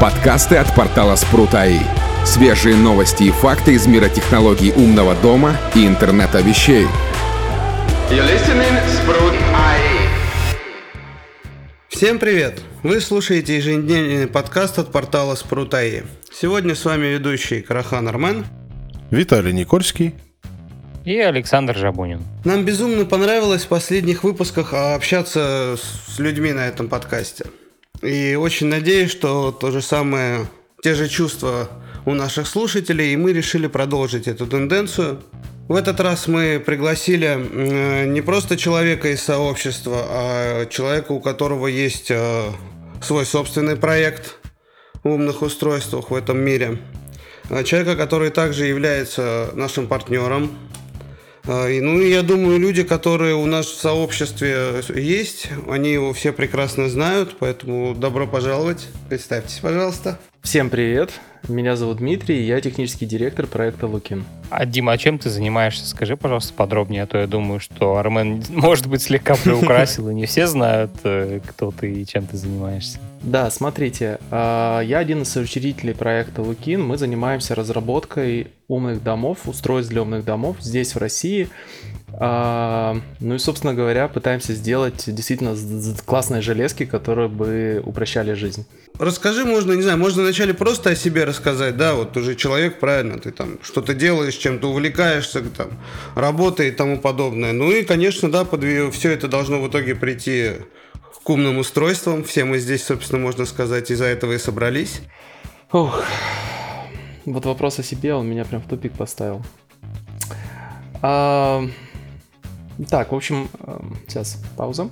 Подкасты от портала Спрут.АИ. Свежие новости и факты из мира технологий умного дома и интернета вещей. Всем привет! Вы слушаете еженедельный подкаст от портала Спрут.АИ. Сегодня с вами ведущий Карахан Армен, Виталий Никольский и Александр Жабунин. Нам безумно понравилось в последних выпусках общаться с людьми на этом подкасте. И очень надеюсь, что то же самое, те же чувства у наших слушателей, и мы решили продолжить эту тенденцию. В этот раз мы пригласили не просто человека из сообщества, а человека, у которого есть э, свой собственный проект в умных устройствах в этом мире. А человека, который также является нашим партнером ну, я думаю, люди, которые у нас в сообществе есть, они его все прекрасно знают, поэтому добро пожаловать. Представьтесь, пожалуйста. Всем привет, меня зовут Дмитрий, я технический директор проекта Лукин. А, Дима, а чем ты занимаешься? Скажи, пожалуйста, подробнее, а то я думаю, что Армен, может быть, слегка приукрасил, и не все знают, э, кто ты и чем ты занимаешься. Да, смотрите, а, я один из соучредителей проекта Лукин. Мы занимаемся разработкой умных домов, устройств для умных домов здесь, в России. А, ну и, собственно говоря, пытаемся сделать действительно классные железки, которые бы упрощали жизнь. Расскажи, можно, не знаю, можно вначале просто о себе рассказать, да, вот уже человек, правильно, ты там что-то делаешь, чем-то увлекаешься, там, работа и тому подобное. Ну и, конечно, да, под, все это должно в итоге прийти к умным устройствам. Все мы здесь, собственно, можно сказать, из-за этого и собрались. Ух, вот вопрос о себе, он меня прям в тупик поставил. А, так, в общем, эм, сейчас пауза.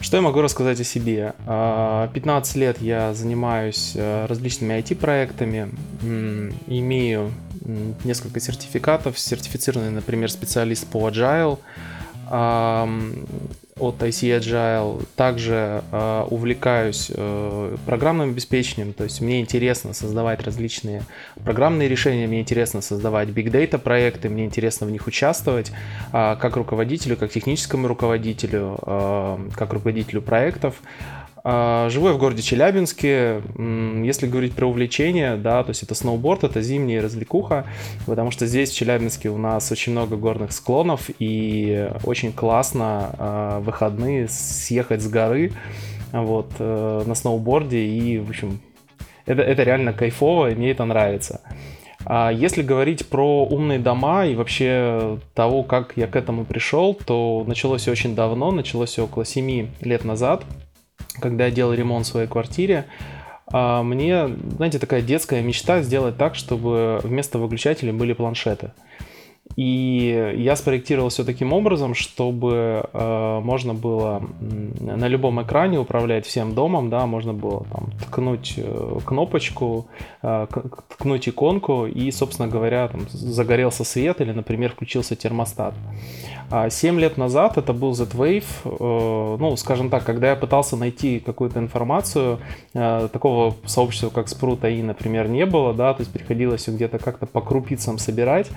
Что я могу рассказать о себе? 15 а, лет я занимаюсь э, различными IT-проектами, имею несколько сертификатов, сертифицированный, например, специалист по Agile, от IC Agile. Также э, увлекаюсь э, программным обеспечением, то есть мне интересно создавать различные программные решения, мне интересно создавать big data проекты, мне интересно в них участвовать э, как руководителю, как техническому руководителю, э, как руководителю проектов. А, живу я в городе Челябинске. Если говорить про увлечения, да, то есть это сноуборд, это зимняя развлекуха, потому что здесь, в Челябинске, у нас очень много горных склонов, и очень классно э, выходные съехать с горы вот, э, на сноуборде, и, в общем, это, это реально кайфово, и мне это нравится. А если говорить про умные дома и вообще того, как я к этому пришел, то началось все очень давно, началось все около 7 лет назад – когда я делал ремонт в своей квартире, а, мне, знаете, такая детская мечта сделать так, чтобы вместо выключателей были планшеты. И я спроектировал все таким образом, чтобы э, можно было на любом экране управлять всем домом, да, можно было там ткнуть э, кнопочку, э, ткнуть иконку и, собственно говоря, там загорелся свет или, например, включился термостат. А 7 лет назад это был Z-Wave, э, ну, скажем так, когда я пытался найти какую-то информацию, э, такого сообщества, как Sprut AI, например, не было, да, то есть приходилось где-то как-то по крупицам собирать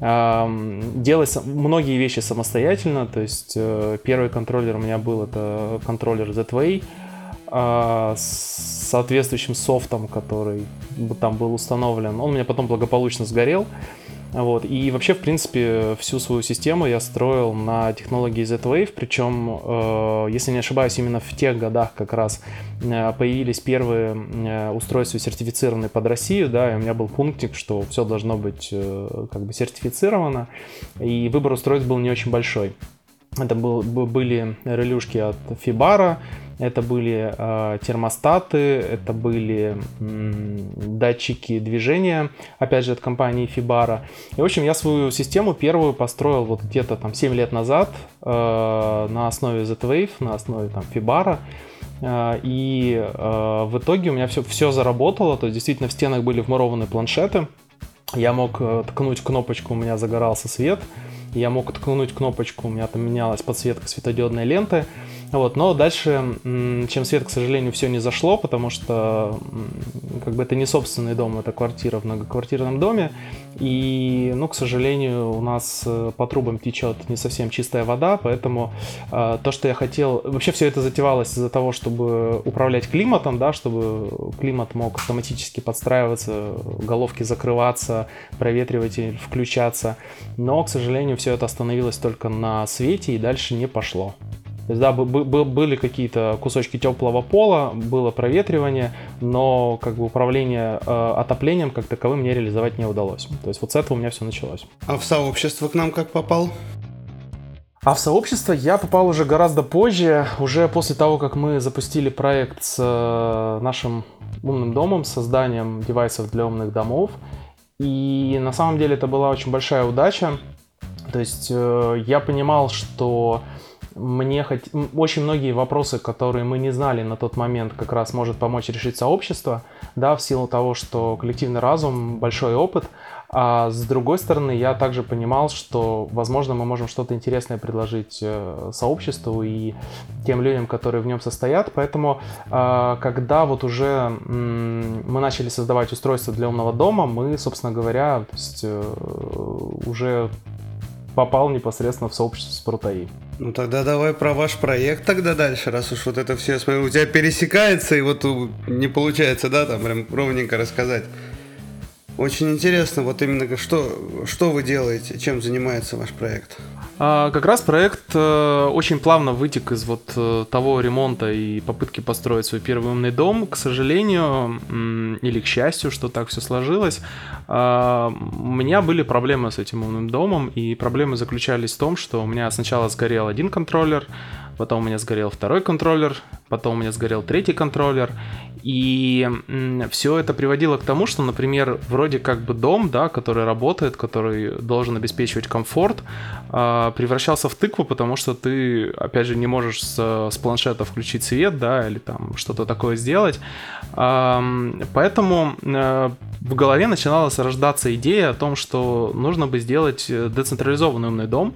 делать многие вещи самостоятельно. То есть э, первый контроллер у меня был это контроллер Z-Way а, с соответствующим софтом, который там был установлен. Он у меня потом благополучно сгорел. Вот. И вообще, в принципе, всю свою систему я строил на технологии Z-Wave, причем, э, если не ошибаюсь, именно в тех годах как раз э, появились первые э, устройства, сертифицированные под Россию, да, и у меня был пунктик, что все должно быть как бы сертифицировано, и выбор устройств был не очень большой. Это был, были релюшки от Fibara, это были э, термостаты, это были м, датчики движения, опять же, от компании Fibara. И, в общем, я свою систему первую построил вот где-то там 7 лет назад э, на основе Z-Wave, на основе там Fibara. Э, и э, в итоге у меня все, все заработало, то есть действительно в стенах были вмурованы планшеты. Я мог э, ткнуть кнопочку, у меня загорался свет. Я мог ткнуть кнопочку, у меня там менялась подсветка светодиодной ленты. Вот, но дальше, чем свет, к сожалению, все не зашло, потому что как бы это не собственный дом, это квартира в многоквартирном доме. И, ну, к сожалению, у нас э, по трубам течет не совсем чистая вода, поэтому э, то, что я хотел... Вообще все это затевалось из-за того, чтобы управлять климатом, да, чтобы климат мог автоматически подстраиваться, головки закрываться, проветриватель включаться. Но, к сожалению, все это остановилось только на свете и дальше не пошло. То есть, да, были какие-то кусочки теплого пола, было проветривание, но как бы управление э, отоплением как таковым мне реализовать не удалось. То есть вот с этого у меня все началось. А в сообщество к нам как попал? А в сообщество я попал уже гораздо позже, уже после того, как мы запустили проект с э, нашим умным домом, с созданием девайсов для умных домов. И на самом деле это была очень большая удача. То есть э, я понимал, что мне хоть... очень многие вопросы, которые мы не знали на тот момент, как раз может помочь решить сообщество, да, в силу того, что коллективный разум, большой опыт, а с другой стороны, я также понимал, что, возможно, мы можем что-то интересное предложить э, сообществу и тем людям, которые в нем состоят. Поэтому, а, когда вот уже мы начали создавать устройство для умного дома, мы, собственно говоря, то есть, э, уже попал непосредственно в сообщество Спрутаи. Ну тогда давай про ваш проект тогда дальше, раз уж вот это все, смотрю, у тебя пересекается, и вот не получается, да, там прям ровненько рассказать. Очень интересно, вот именно что, что вы делаете, чем занимается ваш проект? А, как раз проект э, очень плавно вытек из вот э, того ремонта и попытки построить свой первый умный дом. К сожалению, или к счастью, что так все сложилось, а, у меня были проблемы с этим умным домом, и проблемы заключались в том, что у меня сначала сгорел один контроллер, потом у меня сгорел второй контроллер, потом у меня сгорел третий контроллер, и все это приводило к тому, что, например, вроде как бы дом, да, который работает, который должен обеспечивать комфорт, а, превращался в тыкву, потому что ты, опять же, не можешь с, с планшета включить свет, да, или там что-то такое сделать. Поэтому э, в голове начиналась рождаться идея о том, что нужно бы сделать э, децентрализованный умный дом,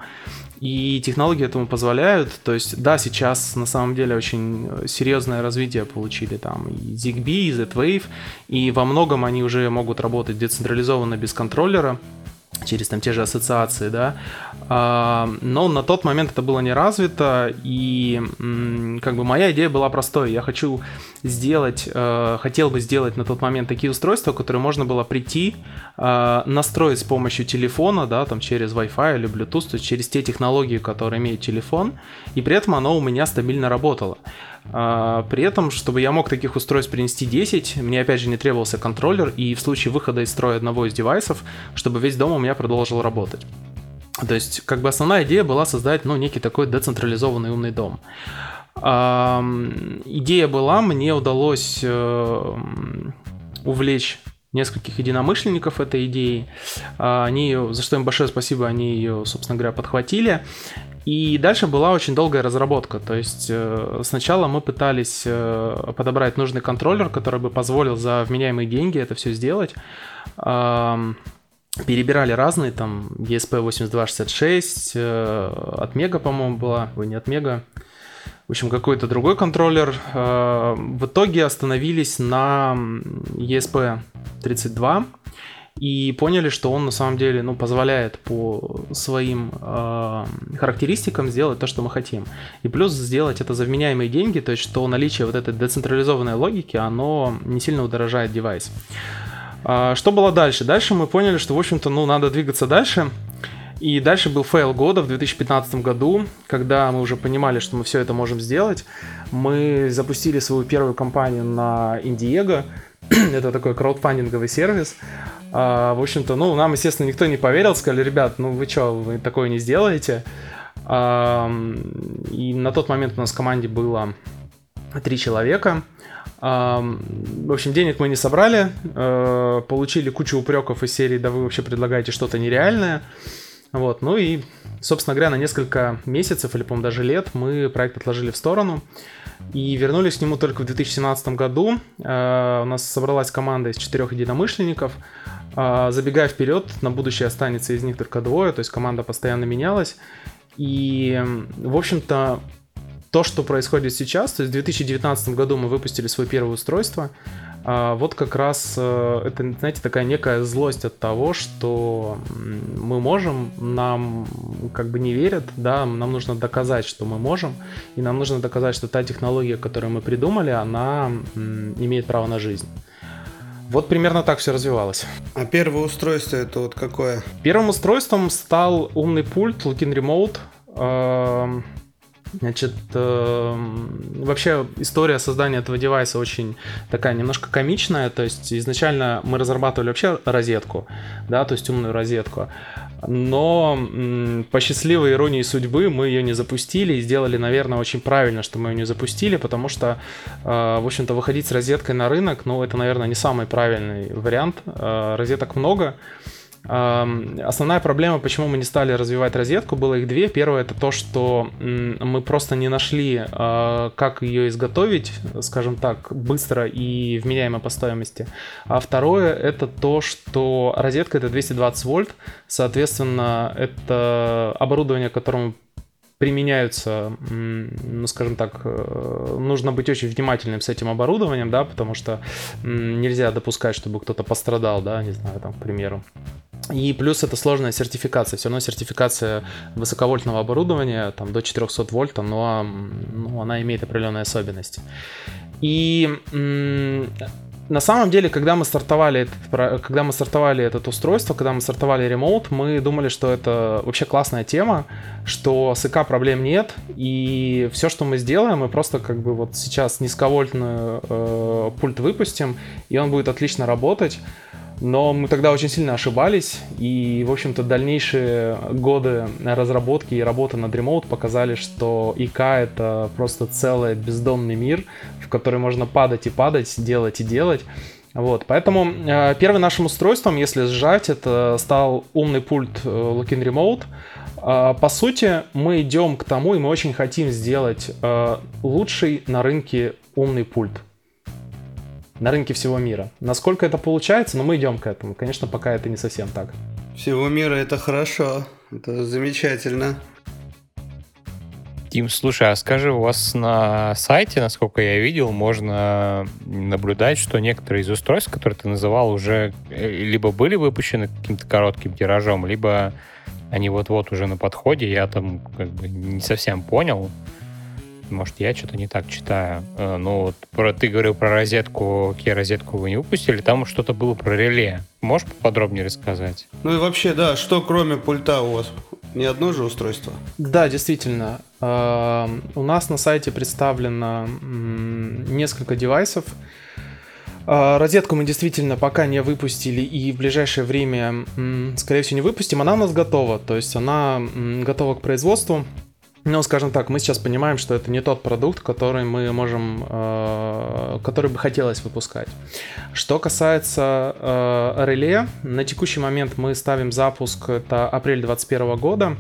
и технологии этому позволяют. То есть, да, сейчас на самом деле очень серьезное развитие получили там и ZigBee, и Z-Wave, и во многом они уже могут работать децентрализованно без контроллера через там те же ассоциации, да, а, но на тот момент это было не развито, и как бы моя идея была простой, я хочу сделать, э, хотел бы сделать на тот момент такие устройства, которые можно было прийти, э, настроить с помощью телефона, да, там через Wi-Fi или Bluetooth, через те технологии, которые имеет телефон, и при этом оно у меня стабильно работало. А, при этом, чтобы я мог таких устройств принести 10, мне опять же не требовался контроллер, и в случае выхода из строя одного из девайсов, чтобы весь дом у меня продолжил работать. То есть, как бы основная идея была создать, ну, некий такой децентрализованный умный дом. Идея была, мне удалось э, увлечь нескольких единомышленников этой идеей. А, они за что им большое спасибо, они ее, собственно говоря, подхватили. И дальше была очень долгая разработка. То есть э, сначала мы пытались э, подобрать нужный контроллер, который бы позволил за вменяемые деньги это все сделать. Перебирали разные, там ESP8266, э, от Мега, по-моему, была, ой, не от Мега, в общем, какой-то другой контроллер. В итоге остановились на ESP32, и поняли, что он на самом деле ну, позволяет по своим э, характеристикам сделать то, что мы хотим. И плюс сделать это за вменяемые деньги, то есть что наличие вот этой децентрализованной логики, оно не сильно удорожает девайс. А, что было дальше? Дальше мы поняли, что, в общем-то, ну, надо двигаться дальше. И дальше был fail года в 2015 году, когда мы уже понимали, что мы все это можем сделать. Мы запустили свою первую кампанию на Indiegogo. это такой краудфандинговый сервис. А, в общем-то, ну, нам, естественно, никто не поверил, сказали, ребят, ну вы что, вы такое не сделаете. А, и на тот момент у нас в команде было три человека. В общем, денег мы не собрали, а, получили кучу упреков из серии, да вы вообще предлагаете что-то нереальное. Вот, ну и, собственно говоря, на несколько месяцев или, по-моему, даже лет мы проект отложили в сторону и вернулись к нему только в 2017 году. Uh, у нас собралась команда из четырех единомышленников. Uh, забегая вперед, на будущее останется из них только двое, то есть команда постоянно менялась. И, в общем-то, то, что происходит сейчас, то есть в 2019 году мы выпустили свое первое устройство, вот как раз э, это, знаете, такая некая злость от того, что мы можем, нам как бы не верят, да, нам нужно доказать, что мы можем, и нам нужно доказать, что та технология, которую мы придумали, она имеет право на жизнь. Вот примерно так все развивалось. А первое устройство это вот какое? Первым устройством стал умный пульт Lookin Remote. Значит, эм, вообще история создания этого девайса очень такая немножко комичная. То есть изначально мы разрабатывали вообще розетку, да, то есть умную розетку но по счастливой иронии судьбы мы ее не запустили и сделали, наверное, очень правильно, что мы ее не запустили, потому что, а, в общем-то, выходить с розеткой на рынок, ну, это, наверное, не самый правильный вариант. А, розеток много, Основная проблема, почему мы не стали развивать розетку, было их две. Первое это то, что мы просто не нашли, а, как ее изготовить, скажем так, быстро и вменяемо по стоимости. А второе это то, что розетка это 220 вольт, соответственно, это оборудование, которому применяются, ну, скажем так, э, нужно быть очень внимательным с этим оборудованием, да, потому что нельзя допускать, чтобы кто-то пострадал, да, не знаю, там, к примеру. И плюс это сложная сертификация. Все равно сертификация высоковольтного оборудования, там до 400 вольт, но ну, она имеет определенные особенности. И на самом деле, когда мы стартовали этот, когда мы стартовали это устройство, когда мы стартовали ремоут, мы думали, что это вообще классная тема, что с ИК проблем нет, и все, что мы сделаем, мы просто как бы вот сейчас низковольтный э, пульт выпустим, и он будет отлично работать. Но мы тогда очень сильно ошибались, и, в общем-то, дальнейшие годы разработки и работы над Remote показали, что ИК — это просто целый бездонный мир, в который можно падать и падать, делать и делать. Вот, поэтому э, первым нашим устройством, если сжать, это стал умный пульт э, Lookin Remote. Э, по сути, мы идем к тому, и мы очень хотим сделать э, лучший на рынке умный пульт на рынке всего мира. Насколько это получается, но мы идем к этому. Конечно, пока это не совсем так. Всего мира это хорошо, это замечательно. Тим, слушай, а скажи, у вас на сайте, насколько я видел, можно наблюдать, что некоторые из устройств, которые ты называл, уже э, либо были выпущены каким-то коротким тиражом, либо они вот-вот уже на подходе. Я там как бы не совсем понял. Может, я что-то не так читаю. Ну, вот про, ты говорил про розетку. Какие розетку вы не выпустили? Там что-то было про реле. Можешь подробнее рассказать? Ну и вообще, да, что кроме пульта у вас? Не одно же устройство? Да, действительно. Э, у нас на сайте представлено несколько девайсов. Э, розетку мы действительно пока не выпустили и в ближайшее время, скорее всего, не выпустим. Она у нас готова, то есть она готова к производству. Ну, скажем так, мы сейчас понимаем, что это не тот продукт, который мы можем, э, который бы хотелось выпускать. Что касается э, реле, на текущий момент мы ставим запуск, это апрель 2021 года.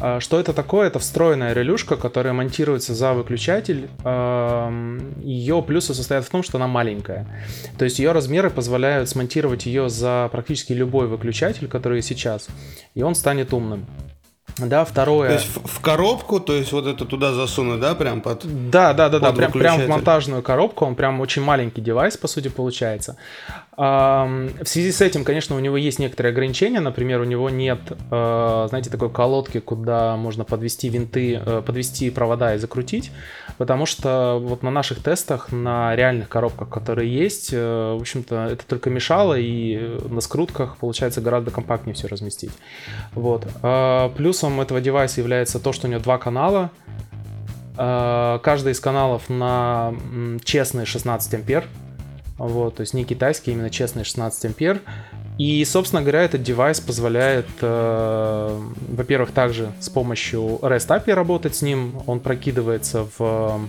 Э, что это такое? Это встроенная релюшка, которая монтируется за выключатель. Э, ее плюсы состоят в том, что она маленькая. То есть ее размеры позволяют смонтировать ее за практически любой выключатель, который сейчас, и он станет умным. Да, второе. То есть в, коробку, то есть вот это туда засунуть, да, прям под. Да, да, да, да, прям, прям в монтажную коробку. Он прям очень маленький девайс, по сути, получается. В связи с этим, конечно, у него есть некоторые ограничения. Например, у него нет, э, знаете, такой колодки, куда можно подвести винты, э, подвести провода и закрутить. Потому что вот на наших тестах, на реальных коробках, которые есть, э, в общем-то, это только мешало, и на скрутках получается гораздо компактнее все разместить. Вот. А плюсом этого девайса является то, что у него два канала. Каждый из каналов на честные 16 ампер. Вот, то есть не китайский, а именно честный 16 ампер. И, собственно говоря, этот девайс позволяет, э, во-первых, также с помощью REST API работать с ним. Он прокидывается в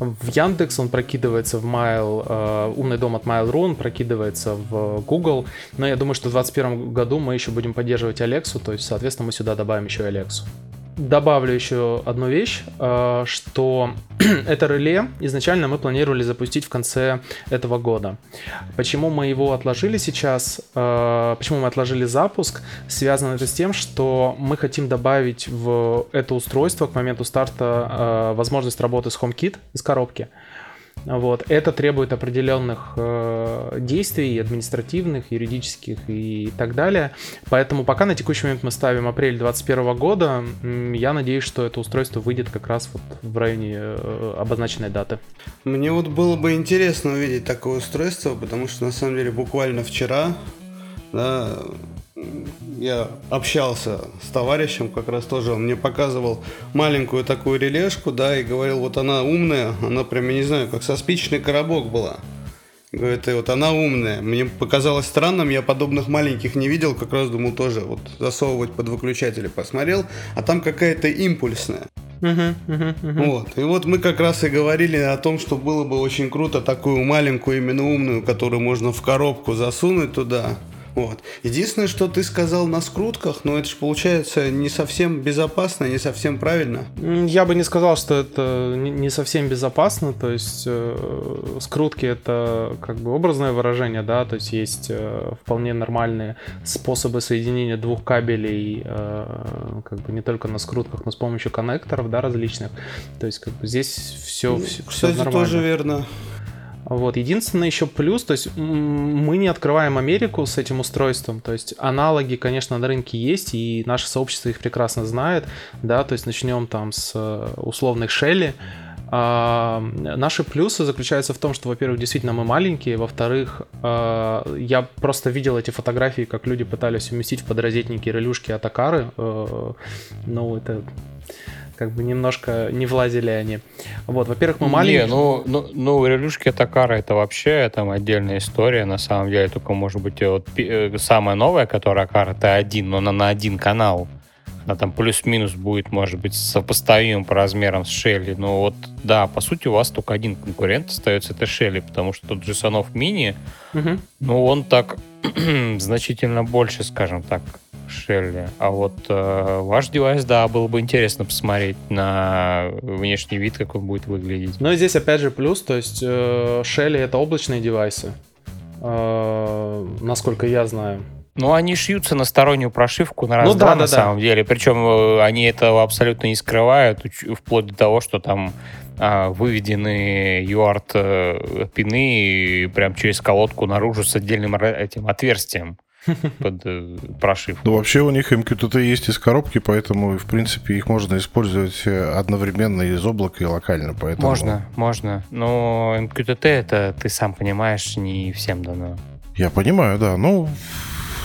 в Яндекс, он прокидывается в Mail, э, умный дом от Mail.ru, он прокидывается в Google. Но я думаю, что в 2021 году мы еще будем поддерживать Alexa, то есть, соответственно, мы сюда добавим еще Alexa добавлю еще одну вещь, э, что это реле изначально мы планировали запустить в конце этого года. Почему мы его отложили сейчас, э, почему мы отложили запуск, связано это с тем, что мы хотим добавить в это устройство к моменту старта э, возможность работы с HomeKit из коробки. Вот. Это требует определенных э, действий, административных, юридических и так далее. Поэтому пока на текущий момент мы ставим апрель 2021 года, я надеюсь, что это устройство выйдет как раз вот в районе э, обозначенной даты. Мне вот было бы интересно увидеть такое устройство, потому что на самом деле буквально вчера да, я общался с товарищем, как раз тоже он мне показывал маленькую такую релешку, да, и говорил, вот она умная, она прям, я не знаю, как со спичечный коробок была. Говорит, и вот она умная. Мне показалось странным, я подобных маленьких не видел, как раз думал тоже вот засовывать под выключатели посмотрел, а там какая-то импульсная. Uh-huh, uh-huh, uh-huh. Вот. И вот мы как раз и говорили о том, что было бы очень круто такую маленькую именно умную, которую можно в коробку засунуть туда. Вот. Единственное, что ты сказал на скрутках, но это же получается не совсем безопасно, не совсем правильно. Я бы не сказал, что это не совсем безопасно. То есть э, скрутки это как бы образное выражение, да, то есть есть э, вполне нормальные способы соединения двух кабелей, э, как бы не только на скрутках, но с помощью коннекторов, да, различных. То есть как бы здесь все, все, Кстати, все нормально. тоже верно. Вот. Единственный еще плюс, то есть мы не открываем Америку с этим устройством, то есть аналоги, конечно, на рынке есть, и наше сообщество их прекрасно знает, да, то есть начнем там с э, условных Shelly, а, наши плюсы заключаются в том, что, во-первых, действительно мы маленькие, во-вторых, а, я просто видел эти фотографии, как люди пытались уместить в подрозетники релюшки Атакары, а, ну, это как бы немножко не влазили они. Вот, во-первых, мы маленькие. Не, ну, ну, ну релюшки Такара это вообще там отдельная история, на самом деле, только может быть вот э, самая новая, которая Акара, это один, но она на один канал. Она там плюс-минус будет, может быть, сопоставим по размерам с Шелли. Но вот, да, по сути, у вас только один конкурент остается, это Шелли, потому что тот же Санов Мини, угу. ну, он так значительно больше, скажем так, Шелли. А вот э, ваш девайс, да, было бы интересно посмотреть на внешний вид, как он будет выглядеть. Но здесь опять же плюс, то есть э, Shelly это облачные девайсы, э, насколько я знаю. Ну, они шьются на стороннюю прошивку на раз ну, да, на да, самом да. деле. Причем э, они этого абсолютно не скрывают, вплоть до того, что там а, выведены UART э, пины и прям через колодку наружу с отдельным этим отверстием под э, прошивку. Ну, вообще у них MQTT есть из коробки, поэтому, в принципе, их можно использовать э, одновременно из облака и локально. Поэтому... Можно, можно. Но MQTT это, ты сам понимаешь, не всем дано. Я понимаю, да. Ну,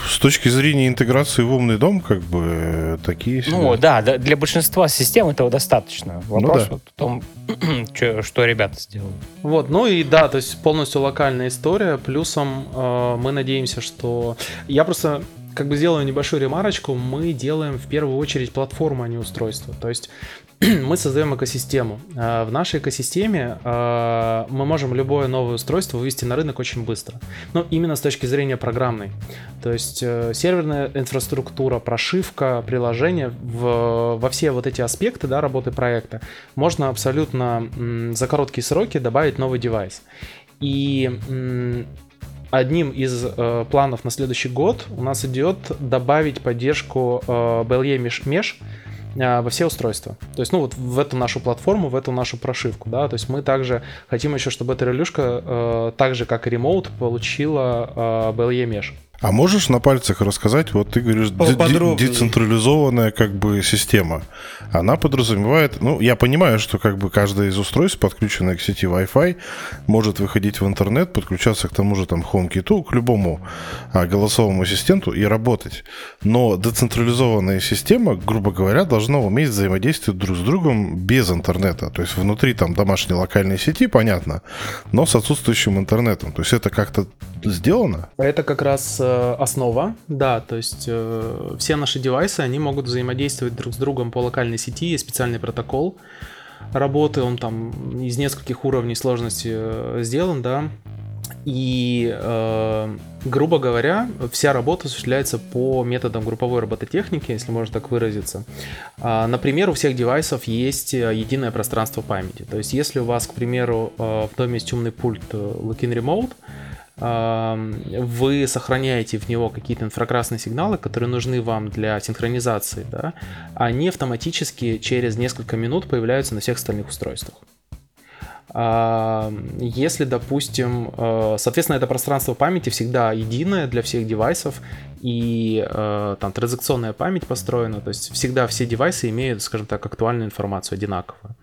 с точки зрения интеграции в умный дом, как бы такие... Ну да, для большинства систем этого достаточно. Вопрос ну, да. вот в том, что, что ребята сделают. Вот, ну и да, то есть полностью локальная история. Плюсом э, мы надеемся, что... Я просто как бы сделаю небольшую ремарочку. Мы делаем в первую очередь платформу, а не устройство. То есть мы создаем экосистему. А, в нашей экосистеме а, мы можем любое новое устройство вывести на рынок очень быстро. Но именно с точки зрения программной. То есть э, серверная инфраструктура, прошивка, приложение, в, во все вот эти аспекты да, работы проекта можно абсолютно за короткие сроки добавить новый девайс. И одним из э, планов на следующий год у нас идет добавить поддержку э, BLE Mesh, Mesh во все устройства. То есть, ну вот в эту нашу платформу, в эту нашу прошивку, да, то есть мы также хотим еще, чтобы эта релюшка, э, так же как и Remote, получила э, BLE Mesh. А можешь на пальцах рассказать, вот ты говоришь, децентрализованная как бы система. Она подразумевает, ну, я понимаю, что как бы каждое из устройств, подключенное к сети Wi-Fi, может выходить в интернет, подключаться к тому же там HomeKit, к любому а, голосовому ассистенту и работать. Но децентрализованная система, грубо говоря, должна уметь взаимодействовать друг с другом без интернета. То есть внутри там домашней локальной сети, понятно, но с отсутствующим интернетом. То есть это как-то сделано? Это как раз основа, да, то есть э, все наши девайсы, они могут взаимодействовать друг с другом по локальной сети, есть специальный протокол работы, он там из нескольких уровней сложности э, сделан, да, и, э, грубо говоря, вся работа осуществляется по методам групповой робототехники, если можно так выразиться. А, например, у всех девайсов есть единое пространство памяти. То есть, если у вас, к примеру, в доме есть умный пульт Lookin Remote, вы сохраняете в него какие-то инфракрасные сигналы, которые нужны вам для синхронизации, да, они автоматически через несколько минут появляются на всех остальных устройствах. Если, допустим, э, соответственно, это пространство памяти всегда единое для всех девайсов, и э, там транзакционная память построена, то есть всегда все девайсы имеют, скажем так, актуальную информацию одинаково.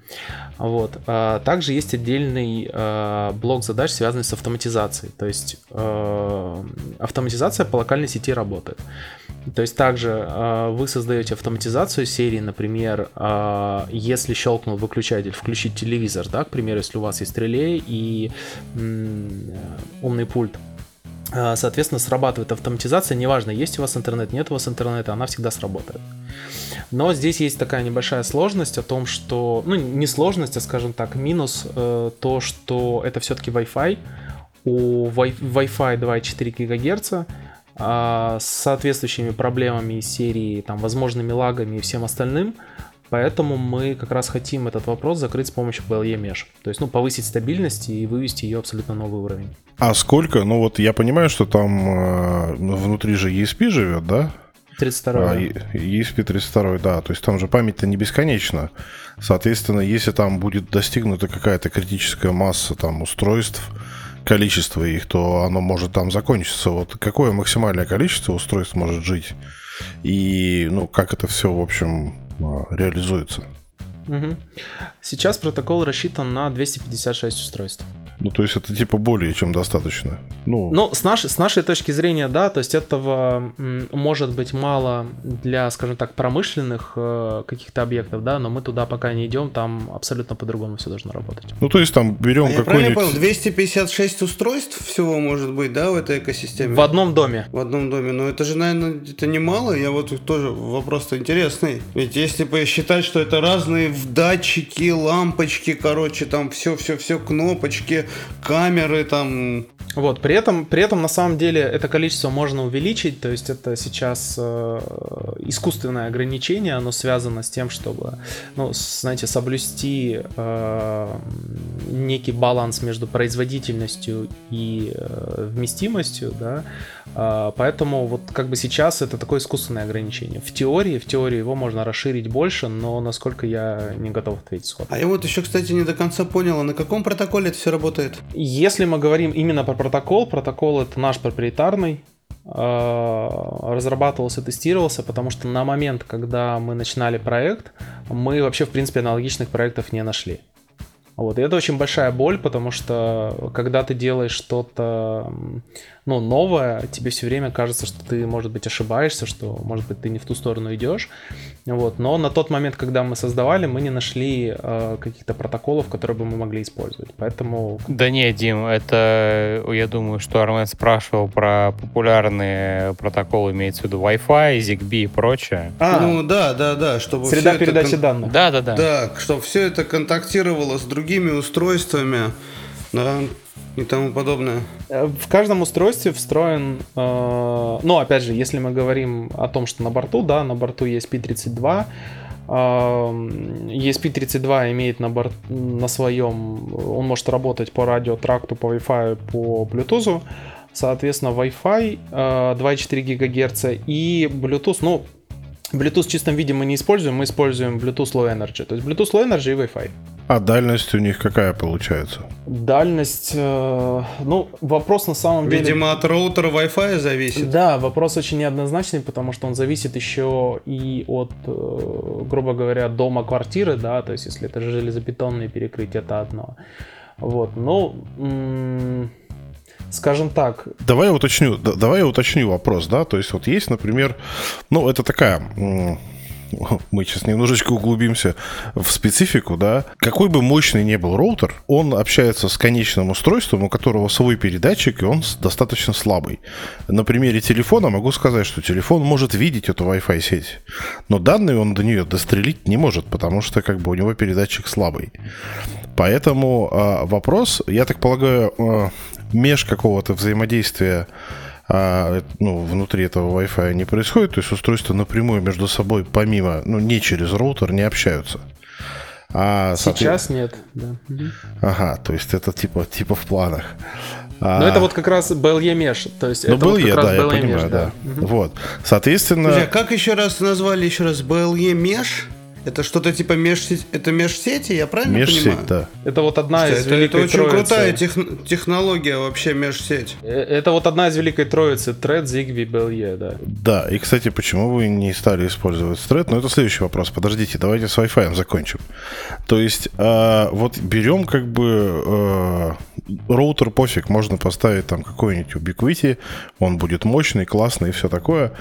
Вот. А, также есть отдельный э, блок задач, связанный с автоматизацией, то есть автоматизация по локальной сети работает. То есть также вы создаете автоматизацию серии, например, если щелкнул выключатель, включить телевизор, да, к примеру, если у вас есть реле и умный пульт, а, соответственно, срабатывает автоматизация, неважно, есть у вас интернет, нет у вас интернета, она всегда сработает. Но здесь есть такая небольшая сложность о том, что, ну, не сложность, а, скажем так, минус э, то, что это все-таки Wi-Fi. У Wi-Fi 2,4 ГГц э, с соответствующими проблемами из серии, там, возможными лагами и всем остальным, Поэтому мы как раз хотим этот вопрос закрыть с помощью BLE Mesh. То есть, ну, повысить стабильность и вывести ее абсолютно новый уровень. А сколько? Ну, вот я понимаю, что там э, внутри же ESP живет, да? 32 а, ESP 32 да. То есть там же память-то не бесконечна. Соответственно, если там будет достигнута какая-то критическая масса там устройств, количество их, то оно может там закончиться. Вот какое максимальное количество устройств может жить? И, ну, как это все, в общем, а, реализуется. Угу. Сейчас протокол рассчитан на 256 устройств. Ну, то есть это типа более чем достаточно. Ну, ну с, нашей, с нашей точки зрения, да, то есть этого может быть мало для, скажем так, промышленных э, каких-то объектов, да, но мы туда пока не идем, там абсолютно по-другому все должно работать. Ну, то есть там берем а какой-нибудь... Я понял, 256 устройств всего может быть, да, в этой экосистеме? В одном доме. В одном доме, но это же, наверное, это немало, я вот тоже вопрос-то интересный. Ведь если посчитать, что это разные датчики, лампочки, короче, там все-все-все, кнопочки, камеры там. Вот, при этом, при этом на самом деле это количество можно увеличить, то есть это сейчас э, искусственное ограничение, оно связано с тем, чтобы, ну, знаете, соблюсти э, некий баланс между производительностью и э, вместимостью, да, э, поэтому вот как бы сейчас это такое искусственное ограничение. В теории, в теории его можно расширить больше, но насколько я не готов ответить сходу. А я вот еще, кстати, не до конца понял, а на каком протоколе это все работает? Если мы говорим именно про протокол, протокол это наш проприетарный, а, разрабатывался, тестировался, потому что на момент, когда мы начинали проект, мы вообще, в принципе, аналогичных проектов не нашли. Вот, и это очень большая боль, потому что когда ты делаешь что-то ну, новое, тебе все время кажется, что ты, может быть, ошибаешься, что, может быть, ты не в ту сторону идешь. Вот. Но на тот момент, когда мы создавали, мы не нашли э, каких-то протоколов, которые бы мы могли использовать. Поэтому... Да не, Дим, это, я думаю, что Армен спрашивал про популярные протоколы, имеется в виду Wi-Fi, ZigBee и прочее. А, ну да, да, да, чтобы Среда передачи это... данных. Да, да, да. Да, чтобы все это контактировало с другими устройствами, да, и тому подобное. Э, в каждом устройстве встроен, э, ну, опять же, если мы говорим о том, что на борту, да, на борту ESP32, э, ESP32 имеет на, борт, на своем, он может работать по радиотракту, по Wi-Fi, по Bluetooth, соответственно, Wi-Fi 2,4 ГГц и Bluetooth, ну, Bluetooth в чистом виде мы не используем, мы используем Bluetooth Low Energy, то есть Bluetooth Low Energy и Wi-Fi. А дальность у них какая получается? Дальность, э, ну, вопрос на самом Видимо, деле... Видимо, от роутера Wi-Fi зависит. Да, вопрос очень неоднозначный, потому что он зависит еще и от, э, грубо говоря, дома квартиры, да, то есть если это железобетонные перекрытия, это одно. Вот, ну, скажем так. Давай я уточню, давай я уточню вопрос, да, то есть вот есть, например, ну, это такая мы сейчас немножечко углубимся в специфику, да, какой бы мощный ни был роутер, он общается с конечным устройством, у которого свой передатчик, и он достаточно слабый. На примере телефона могу сказать, что телефон может видеть эту Wi-Fi сеть, но данные он до нее дострелить не может, потому что как бы у него передатчик слабый. Поэтому э, вопрос, я так полагаю, э, меж какого-то взаимодействия а, ну, внутри этого Wi-Fi не происходит, то есть устройства напрямую между собой, помимо, ну, не через роутер, не общаются. А, Сейчас нет, да. Ага, то есть это типа, типа в планах. А... Ну, это вот как раз BLE Mesh. То есть ну, это BLE, вот как да, раз я понимаю, да. да. Угу. Вот. Соответственно... А как еще раз назвали еще раз BLE Mesh? Это что-то типа межсеть, это межсети, я правильно межсеть, понимаю? да. Это вот одна Слушайте, из это, великой это очень троицы. крутая тех, технология вообще межсеть. Э, это вот одна из великой троицы, Thread, Zigbee, BLE, да. Да, и, кстати, почему вы не стали использовать Thread? Ну, это следующий вопрос. Подождите, давайте с Wi-Fi закончим. То есть, э, вот берем как бы э, роутер пофиг, можно поставить там какой-нибудь Ubiquiti, он будет мощный, классный и все такое.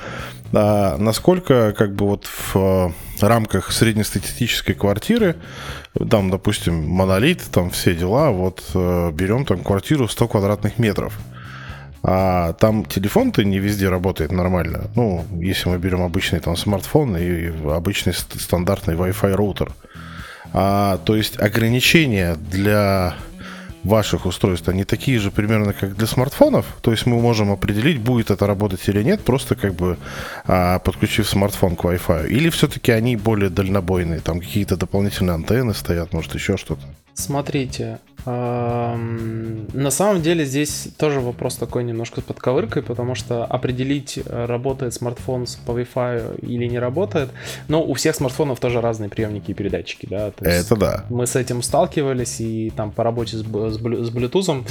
А насколько как бы вот в рамках среднестатистической квартиры, там, допустим, монолит, там все дела, вот э, берем там квартиру 100 квадратных метров. А там телефон-то не везде работает нормально. Ну, если мы берем обычный там смартфон и обычный стандартный Wi-Fi роутер. А, то есть ограничения для ваших устройств, они такие же примерно, как для смартфонов. То есть мы можем определить, будет это работать или нет, просто как бы а, подключив смартфон к Wi-Fi. Или все-таки они более дальнобойные, там какие-то дополнительные антенны стоят, может еще что-то. Смотрите, на самом деле здесь тоже вопрос такой немножко с подковыркой, потому что определить, э, работает смартфон по Wi-Fi или не работает, но у всех смартфонов тоже разные приемники и передатчики, да. То Это да. Мы с этим сталкивались и там по работе с, с, с Bluetooth.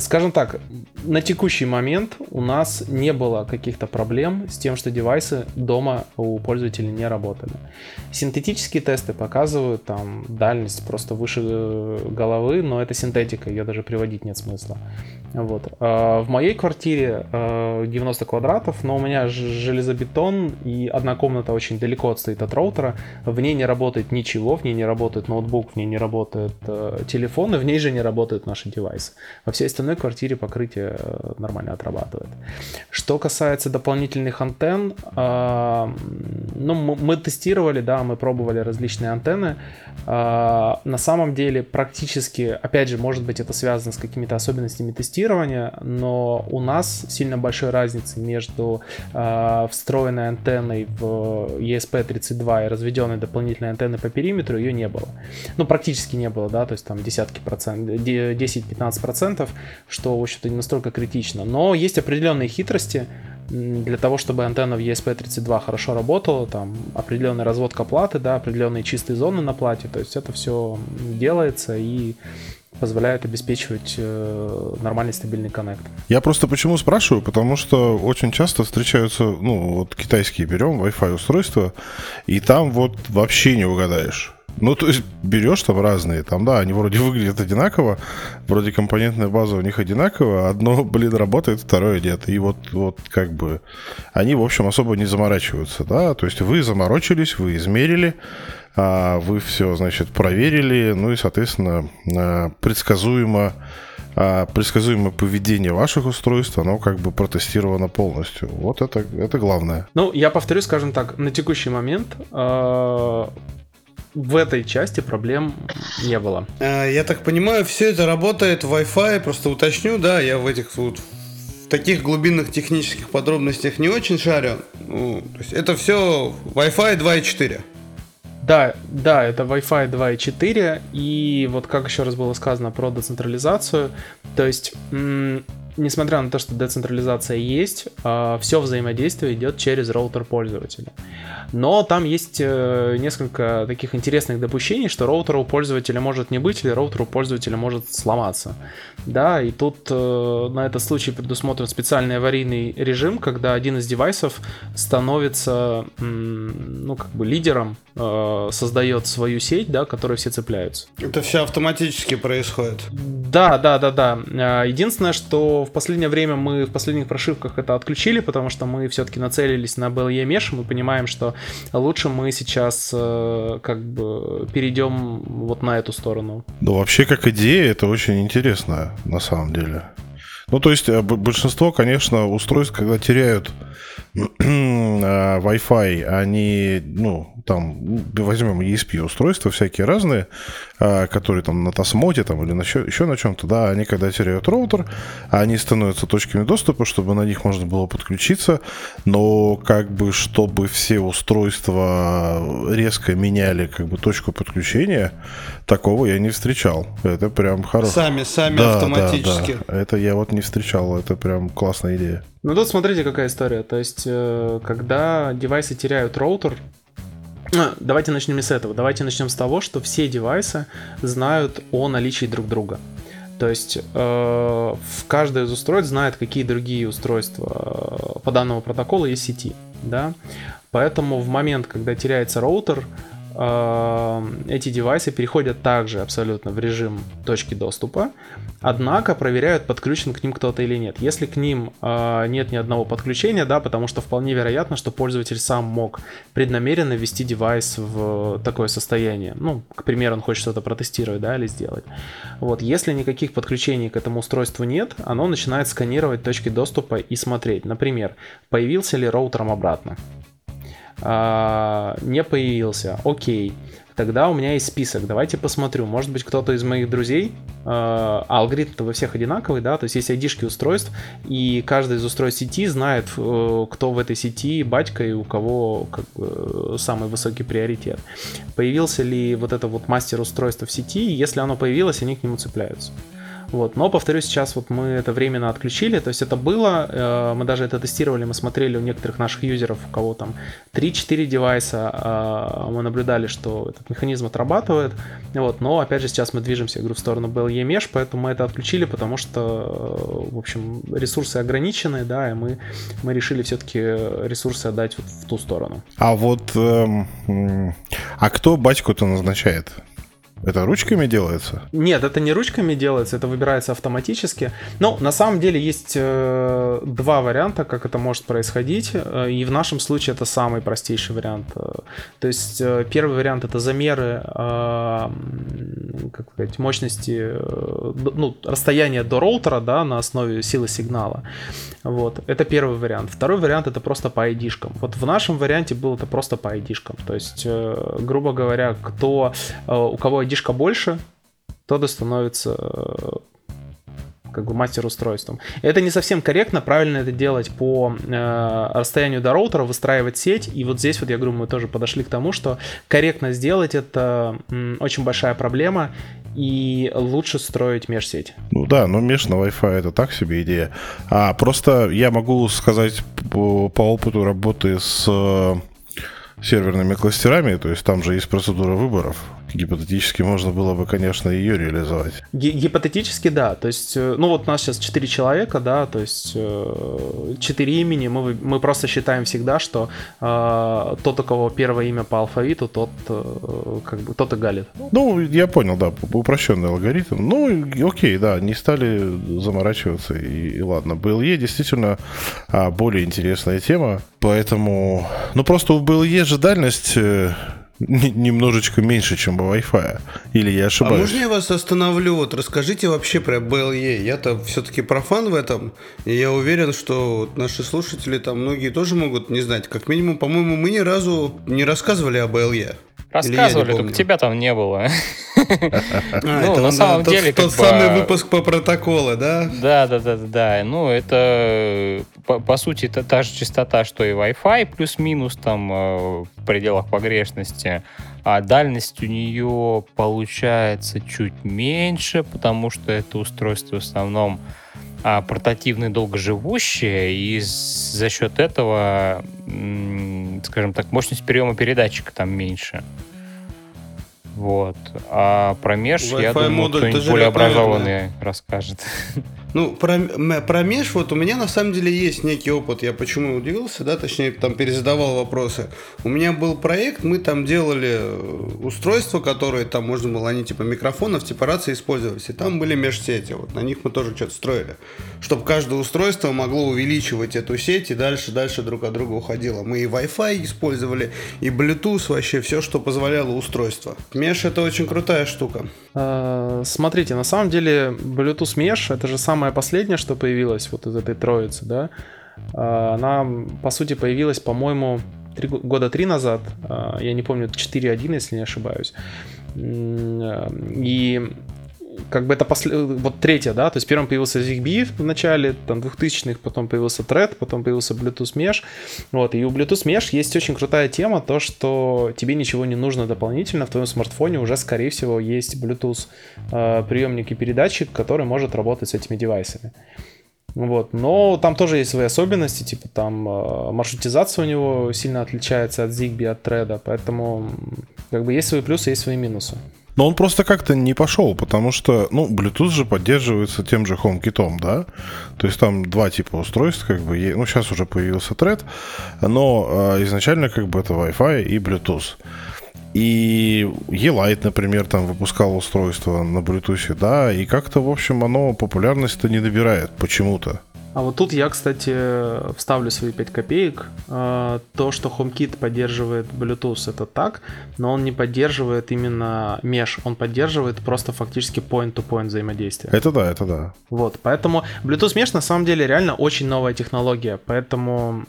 Скажем так, на текущий момент у нас не было каких-то проблем с тем, что девайсы дома у пользователей не работали. Синтетические тесты показывают там дальность просто выше э, головы, но это синтетика, ее даже приводить нет смысла. Вот. А, в моей квартире 90 а, квадратов, но у меня железобетон и одна комната очень далеко отстоит от роутера. В ней не работает ничего, в ней не работает ноутбук, в ней не работает э, телефон, и в ней же не работают наши девайсы. Во всей остальной квартире покрытие э, нормально отрабатывает. Что касается дополнительных антенн, а, ну, мы тестировали, да, мы пробовали различные антенны. На самом деле, практически, опять же, может быть, это связано с какими-то особенностями тестирования, но у нас сильно большой разницы между э, встроенной антенной в ESP32 и разведенной дополнительной антенной по периметру ее не было. Ну, практически не было, да, то есть там десятки процентов, 10-15 процентов, что, в общем-то, не настолько критично. Но есть определенные хитрости, для того, чтобы антенна в ESP32 хорошо работала, там определенная разводка платы, да, определенные чистые зоны на плате, то есть это все делается и позволяют обеспечивать э, нормальный стабильный коннект. Я просто почему спрашиваю, потому что очень часто встречаются, ну, вот китайские берем Wi-Fi устройства, и там вот вообще не угадаешь. Ну, то есть берешь там разные, там, да, они вроде выглядят одинаково, вроде компонентная база у них одинакова, одно, блин, работает, второе нет. И вот, вот как бы они, в общем, особо не заморачиваются, да, то есть вы заморочились, вы измерили, а вы все, значит, проверили, ну и, соответственно, а, предсказуемо а предсказуемое поведение ваших устройств, оно как бы протестировано полностью. Вот это, это главное. Ну, я повторю, скажем так, на текущий момент э, в этой части проблем не было. Я так понимаю, все это работает в Wi-Fi, просто уточню, да, я в этих вот в таких глубинных технических подробностях не очень шарю. Ну, то есть это все Wi-Fi 2.4. Да, да, это Wi-Fi 2.4, и вот как еще раз было сказано про децентрализацию, то есть, несмотря на то, что децентрализация есть, э, все взаимодействие идет через роутер пользователя. Но там есть э, несколько таких интересных допущений, что роутер у пользователя может не быть, или роутер у пользователя может сломаться. Да, и тут э, на этот случай предусмотрен специальный аварийный режим, когда один из девайсов становится, ну, как бы лидером, э, создает свою сеть, да, которой все цепляются. Это все автоматически происходит. Да, да, да, да. Единственное, что в последнее время мы в последних прошивках это отключили, потому что мы все-таки нацелились на BLE Mesh, мы понимаем, что лучше мы сейчас э, как бы перейдем вот на эту сторону. Ну, вообще, как идея, это очень интересно, на самом деле. Ну, то есть, э, большинство, конечно, устройств, когда теряют Э, Wi-Fi, они, ну, там, возьмем ESP устройства всякие разные, э, которые там на Тасмоте там, или на еще, еще на чем-то, да, они когда теряют роутер, они становятся точками доступа, чтобы на них можно было подключиться, но как бы, чтобы все устройства резко меняли как бы точку подключения, такого я не встречал. Это прям хорошо. Сами, сами да, автоматически. Да, да. Это я вот не встречал, это прям классная идея. Ну тут смотрите, какая история. То есть, э, когда девайсы теряют роутер, А, давайте начнем не с этого. Давайте начнем с того, что все девайсы знают о наличии друг друга. То есть э, каждое из устройств знает, какие другие устройства э, по данному протоколу есть сети. Да? Поэтому в момент, когда теряется роутер, эти девайсы переходят также абсолютно в режим точки доступа, однако проверяют, подключен к ним кто-то или нет. Если к ним э, нет ни одного подключения, да, потому что вполне вероятно, что пользователь сам мог преднамеренно ввести девайс в такое состояние. Ну, к примеру, он хочет что-то протестировать, да, или сделать. Вот, если никаких подключений к этому устройству нет, оно начинает сканировать точки доступа и смотреть, например, появился ли роутером обратно а, не появился. Окей. Тогда у меня есть список. Давайте посмотрю. Может быть, кто-то из моих друзей. А, алгоритм-то во всех одинаковый, да. То есть есть айдишки устройств, и каждый из устройств сети знает, э, кто в этой сети батька и у кого как бы, самый высокий приоритет. Появился ли вот это вот мастер устройства в сети? Если оно появилось, они к нему цепляются. Вот. Но, повторюсь, сейчас вот мы это временно отключили, то есть это было, э, мы даже это тестировали, мы смотрели у некоторых наших юзеров, у кого там 3-4 девайса, э, мы наблюдали, что этот механизм отрабатывает, вот. но, опять же, сейчас мы движемся, я в сторону BLE Mesh, поэтому мы это отключили, потому что, в общем, ресурсы ограничены, да, и мы, мы решили все-таки ресурсы отдать вот в ту сторону. А вот, эм, а кто батьку-то назначает? Это ручками делается? Нет, это не ручками делается, это выбирается автоматически. Но на самом деле есть э, два варианта, как это может происходить. Э, и в нашем случае это самый простейший вариант. Э, то есть э, первый вариант это замеры э, как сказать, мощности, э, ну, расстояния до роутера да, на основе силы сигнала. Вот. Это первый вариант. Второй вариант это просто по ID-шкам. Вот в нашем варианте было это просто по ID-шкам. То есть, э, грубо говоря, кто, э, у кого ID больше, и становится э, как бы мастер устройством. Это не совсем корректно, правильно это делать по э, расстоянию до роутера, выстраивать сеть. И вот здесь вот я говорю, мы тоже подошли к тому, что корректно сделать это м, очень большая проблема. И лучше строить межсеть. Ну да, но меж на Wi-Fi это так себе идея. А просто я могу сказать по, по опыту работы с э, серверными кластерами, то есть там же есть процедура выборов. Гипотетически можно было бы, конечно, ее реализовать. Гипотетически, да. То есть, э, ну вот у нас сейчас 4 человека, да, то есть 4 э, имени. Мы, мы просто считаем всегда, что э, тот, у кого первое имя по алфавиту, тот э, как бы тот и галит. Ну, я понял, да, упрощенный алгоритм. Ну, окей, да, не стали заморачиваться, и, и ладно. BLE действительно а, более интересная тема, поэтому... Ну, просто у BLE же дальность э, немножечко меньше, чем у Wi-Fi. Или я ошибаюсь? А можно я вас остановлю? Вот расскажите вообще про BLE. Я-то все-таки профан в этом. И я уверен, что вот наши слушатели там многие тоже могут не знать. Как минимум, по-моему, мы ни разу не рассказывали о BLE. Рассказывали, только тебя там не было. А, ну, на самом деле, тот самый выпуск по протоколу, да? Да, да, да, да. Ну, это по сути та же частота, что и Wi-Fi, плюс-минус там э, в пределах погрешности. А дальность у нее получается чуть меньше, потому что это устройство в основном а, портативное, долгоживущее, и за счет этого, скажем так, мощность приема передатчика там меньше. Вот. А про меж, я думаю, кто-нибудь более образованный расскажет. Ну, про, про меж, вот у меня на самом деле есть некий опыт. Я почему удивился, да, точнее, там перезадавал вопросы. У меня был проект, мы там делали э, устройства, которые там можно было, они типа микрофонов, типа рации использовались. И там были межсети, вот на них мы тоже что-то строили. Чтобы каждое устройство могло увеличивать эту сеть и дальше, дальше друг от друга уходило. Мы и Wi-Fi использовали, и Bluetooth, вообще все, что позволяло устройство. Меж это очень крутая штука. А, смотрите, на самом деле Bluetooth Mesh это же самое последнее, что появилось вот из этой троицы, да. А, она, по сути, появилась, по-моему, три, года три назад. А, я не помню, 4.1, если не ошибаюсь. И как бы это после... вот третья, да, то есть первым появился ZigBee в начале, там, 2000-х, потом появился Thread, потом появился Bluetooth Mesh, вот, и у Bluetooth Mesh есть очень крутая тема, то, что тебе ничего не нужно дополнительно, в твоем смартфоне уже, скорее всего, есть Bluetooth э, приемник и передатчик, который может работать с этими девайсами. Вот. Но там тоже есть свои особенности, типа там э, маршрутизация у него сильно отличается от Zigbee, от Thread, поэтому как бы есть свои плюсы, есть свои минусы. Но он просто как-то не пошел, потому что, ну, Bluetooth же поддерживается тем же HomeKit, да? То есть там два типа устройств, как бы, ну, сейчас уже появился Thread, но э, изначально как бы это Wi-Fi и Bluetooth. И E-Lite, например, там выпускал устройство на Bluetooth, да, и как-то, в общем, оно популярность-то не добирает почему-то. А вот тут я, кстати, вставлю свои 5 копеек. А, то, что HomeKit поддерживает Bluetooth, это так, но он не поддерживает именно mesh, он поддерживает просто фактически point-to-point взаимодействие. Это да, это да. Вот, поэтому Bluetooth mesh на самом деле реально очень новая технология, поэтому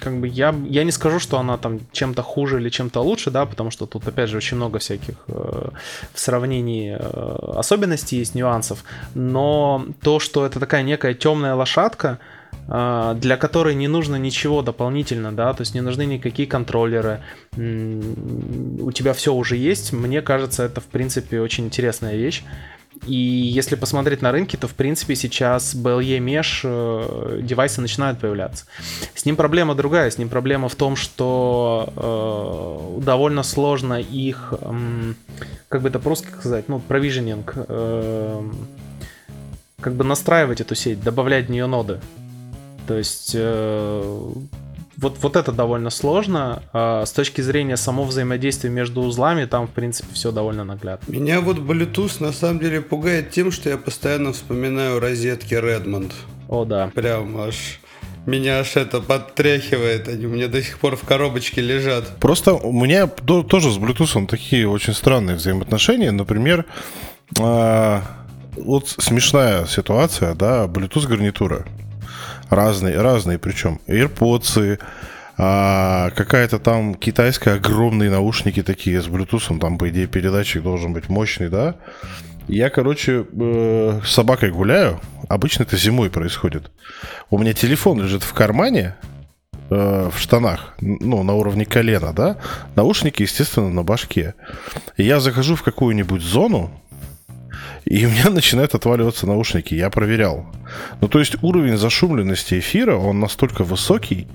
как бы я, я не скажу, что она там чем-то хуже или чем-то лучше, да, потому что тут опять же очень много всяких э, в сравнении э, особенностей есть, нюансов, но то, что это такая некая темная лошадка, площадка, а, для которой не нужно ничего дополнительно, да, то есть не нужны никакие контроллеры, у тебя все уже есть, мне кажется, это в принципе очень интересная вещь. И если посмотреть на рынке, то в принципе сейчас BLE Mesh э, девайсы начинают появляться. С ним проблема другая, с ним проблема в том, что э, довольно сложно их, э, как бы это просто сказать, ну, провиженинг, э, как бы настраивать эту сеть, добавлять в нее ноды. То есть э, вот, вот это довольно сложно. А с точки зрения самого взаимодействия между узлами, там, в принципе, все довольно наглядно. Меня вот Bluetooth на самом деле пугает тем, что я постоянно вспоминаю розетки Redmond. О, да. Прям аж меня аж это подтряхивает, они у меня до сих пор в коробочке лежат. Просто у меня тоже с Bluetooth такие очень странные взаимоотношения. Например, а, вот смешная ситуация, да, Bluetooth гарнитура. Разные, разные причем. AirPods, а, какая-то там китайская огромные наушники такие с Bluetooth, там, по идее, передатчик должен быть мощный, да. Я, короче, э, с собакой гуляю. Обычно это зимой происходит. У меня телефон лежит в кармане, э, в штанах, ну, на уровне колена, да. Наушники, естественно, на башке. Я захожу в какую-нибудь зону, и у меня начинают отваливаться наушники. Я проверял. Ну, то есть уровень зашумленности эфира, он настолько высокий,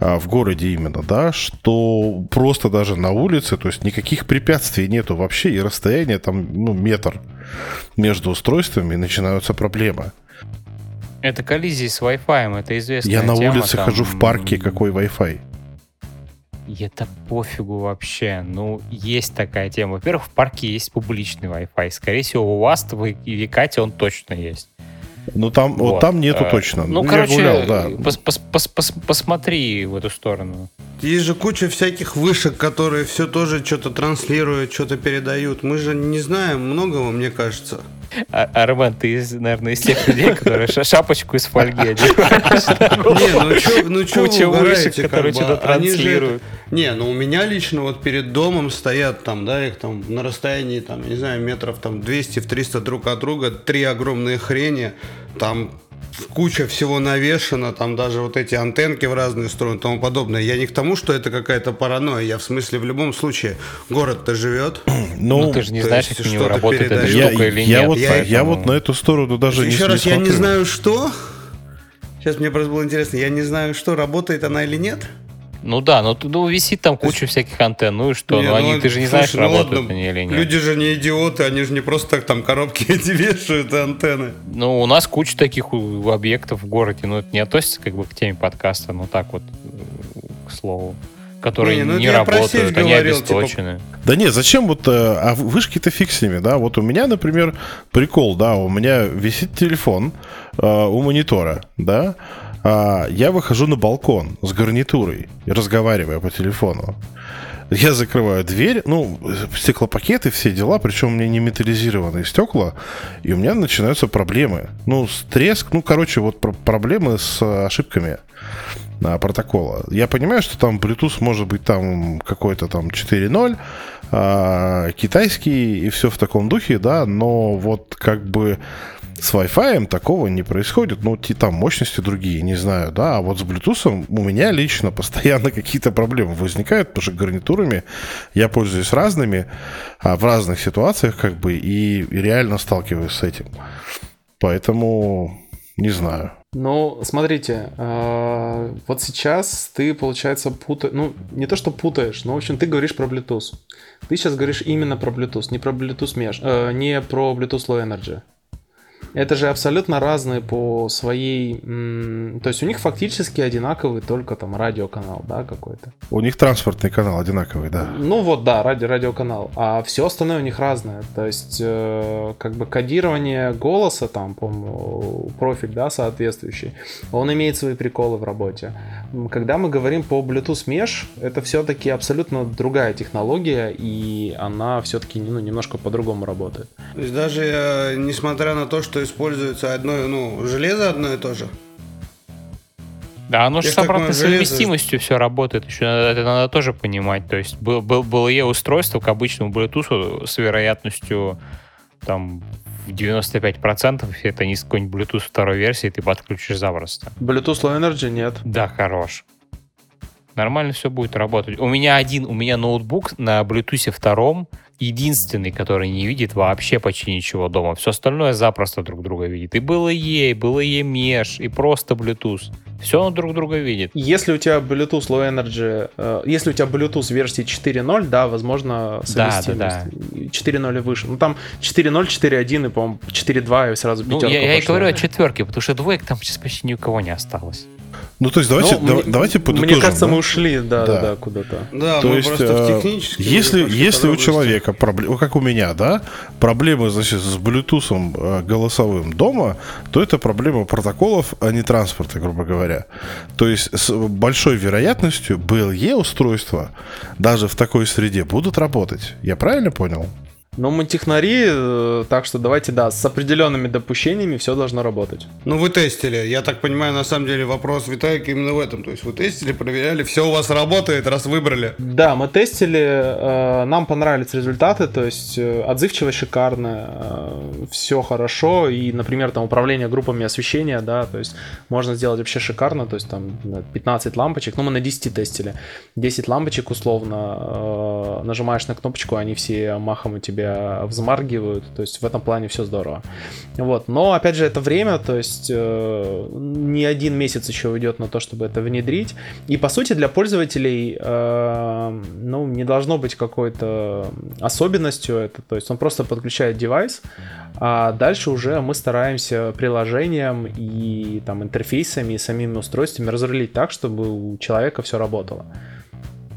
а, в городе именно, да, что просто даже на улице, то есть никаких препятствий нету вообще, и расстояние там, ну, метр между устройствами, и начинаются проблемы. Это коллизии с Wi-Fi, это известно. Я на тема, улице там... хожу в парке, какой Wi-Fi. И это пофигу вообще. Ну, есть такая тема. Во-первых, в парке есть публичный Wi-Fi. Скорее всего, у вас в Викате он точно есть. Ну там, вот. вот там нету а, точно. Ну, ну короче, гулял, да. пос -пос -пос -пос посмотри в эту сторону. Есть же куча всяких вышек, которые все тоже что-то транслируют, что-то передают. Мы же не знаем многого, мне кажется. А, Армен, ты, из, наверное, из тех людей, которые шапочку из фольги. Не, ну что ну вы вышек, которые что-то транслируют. Не, ну у меня лично вот перед домом стоят там, да, их там на расстоянии, там, не знаю, метров там 200-300 друг от друга, три огромные хрени, там куча всего навешено, там даже вот эти антенки в разные стороны и тому подобное. Я не к тому, что это какая-то паранойя, я в смысле в любом случае город-то живет. Ну, ну ты же не знаешь, как у него работает эта штука или я нет. Вот, я, я вот на эту сторону даже Еще не Еще раз, не я не знаю, что. Сейчас мне просто было интересно, я не знаю, что, работает она или нет. Ну да, но ну, висит там куча всяких антенн, ну и что? Не, ну, они, ну, ты же не слушай, знаешь, ну, работают ладно, они или нет. Люди же не идиоты, они же не просто так там коробки эти вешают, антенны. Ну, у нас куча таких объектов в городе, но это не относится как бы к теме подкаста, ну так вот, к слову которые не, ну, не работают, они говорил, типа, обесточены. Типа... Да нет, зачем вот, э, а вышки-то фиг с ними, да, вот у меня, например, прикол, да, у меня висит телефон э, у монитора, да, а, я выхожу на балкон с гарнитурой разговариваю по телефону. Я закрываю дверь, ну, стеклопакеты, все дела, причем у меня не металлизированные стекла, и у меня начинаются проблемы. Ну, треск, ну, короче, вот про- проблемы с ошибками а, протокола. Я понимаю, что там Bluetooth может быть там какой-то там 4.0, а, китайский и все в таком духе, да, но вот как бы с Wi-Fi такого не происходит. Ну, там мощности другие, не знаю, да. А вот с Bluetooth у меня лично постоянно какие-то проблемы возникают, потому что гарнитурами я пользуюсь разными, а в разных ситуациях, как бы, и реально сталкиваюсь с этим. Поэтому не знаю. Ну, смотрите, э, вот сейчас ты, получается, путаешь, ну, не то, что путаешь, но, в общем, ты говоришь про Bluetooth. Ты сейчас говоришь именно про Bluetooth, не про Bluetooth Mesh, э, не про Bluetooth Low Energy. Это же абсолютно разные по своей... То есть у них фактически одинаковый только там радиоканал, да, какой-то. У них транспортный канал одинаковый, да. Ну вот, да, ради радиоканал. А все остальное у них разное. То есть э, как бы кодирование голоса там, по профиль, да, соответствующий, он имеет свои приколы в работе. Когда мы говорим по Bluetooth Mesh, это все-таки абсолютно другая технология, и она все-таки ну, немножко по-другому работает. То есть даже э, несмотря на то, что используется одно, ну, железо одно и то же. Да, оно же с обратной совместимостью все работает. Еще это надо тоже понимать. То есть был, был, было e устройство к обычному Bluetooth с вероятностью там в 95% это не с какой-нибудь Bluetooth второй версии ты подключишь запросто. Bluetooth Low Energy нет. Да, хорош. Нормально все будет работать. У меня один, у меня ноутбук на Bluetooth втором, единственный, который не видит вообще почти ничего дома. Все остальное запросто друг друга видит. И было ей, было ей меж, и просто Bluetooth. Все он друг друга видит. Если у тебя Bluetooth Low Energy, э, если у тебя Bluetooth версии 4.0, да, возможно, совместимость. Да, да, да. 4.0 и выше. Ну там 4.0, 4.1 и, по-моему, 4.2 и сразу пятерка ну, я, я и говорю о четверке, потому что двоек там сейчас почти ни у кого не осталось. Ну, то есть давайте, ну, да, давайте подытожим. Мне кажется, да? мы ушли, да, да, да, куда-то. Да, то есть, просто в э, если, если у человека, проблема, как у меня, да, проблемы, значит, с Bluetooth э, голосовым дома, то это проблема протоколов, а не транспорта, грубо говоря. То есть с большой вероятностью BLE устройства даже в такой среде будут работать. Я правильно понял? Но мы технари, э, так что давайте, да, с определенными допущениями все должно работать. Ну, вы тестили. Я так понимаю, на самом деле вопрос Виталика именно в этом. То есть вы тестили, проверяли, все у вас работает, раз выбрали. Да, мы тестили, э, нам понравились результаты, то есть э, отзывчивость шикарная, все хорошо. И, например, там управление группами освещения, да, то есть можно сделать вообще шикарно, то есть там 15 лампочек, ну мы на 10 тестили. 10 лампочек условно, нажимаешь на кнопочку, они все махом у тебя тебя взмаргивают, то есть в этом плане все здорово. Вот, но опять же это время, то есть э, не один месяц еще уйдет на то, чтобы это внедрить, и по сути для пользователей, э, ну, не должно быть какой-то особенностью это, то есть он просто подключает девайс, а дальше уже мы стараемся приложением и там интерфейсами и самими устройствами разрулить так, чтобы у человека все работало.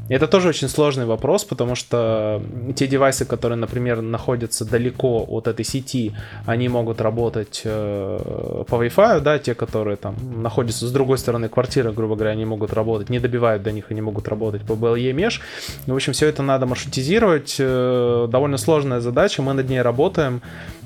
Это тоже очень сложный вопрос, потому что те девайсы, которые, например, находятся далеко от этой сети, они могут работать э, по Wi-Fi, да, те, которые там находятся с другой стороны квартиры, грубо говоря, они могут работать, не добивают до них, они могут работать по BLE Mesh. В общем, все это надо маршрутизировать. Э, довольно сложная задача, мы над ней работаем.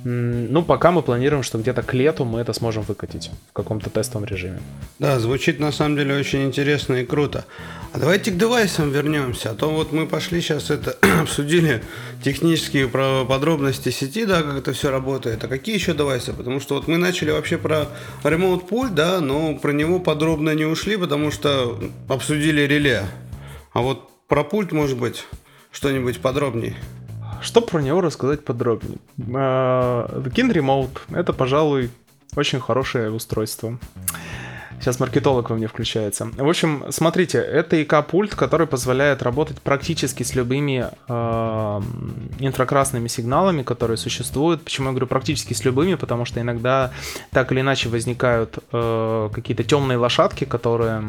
Ну, пока мы планируем, что где-то к лету мы это сможем выкатить в каком-то тестовом режиме. Да, звучит на самом деле очень интересно и круто. А давайте к девайсам вернемся. А то вот мы пошли сейчас это обсудили технические подробности сети, да, как это все работает. А какие еще девайсы? Потому что вот мы начали вообще про Remote Pool, да, но про него подробно не ушли, потому что обсудили реле. А вот про пульт, может быть, что-нибудь подробнее. Что про него рассказать подробнее? Kin Remote — это, пожалуй, очень хорошее устройство. Сейчас маркетолог во мне включается. В общем, смотрите, это ИК-пульт, который позволяет работать практически с любыми э, инфракрасными сигналами, которые существуют. Почему я говорю практически с любыми? Потому что иногда так или иначе возникают э, какие-то темные лошадки, которые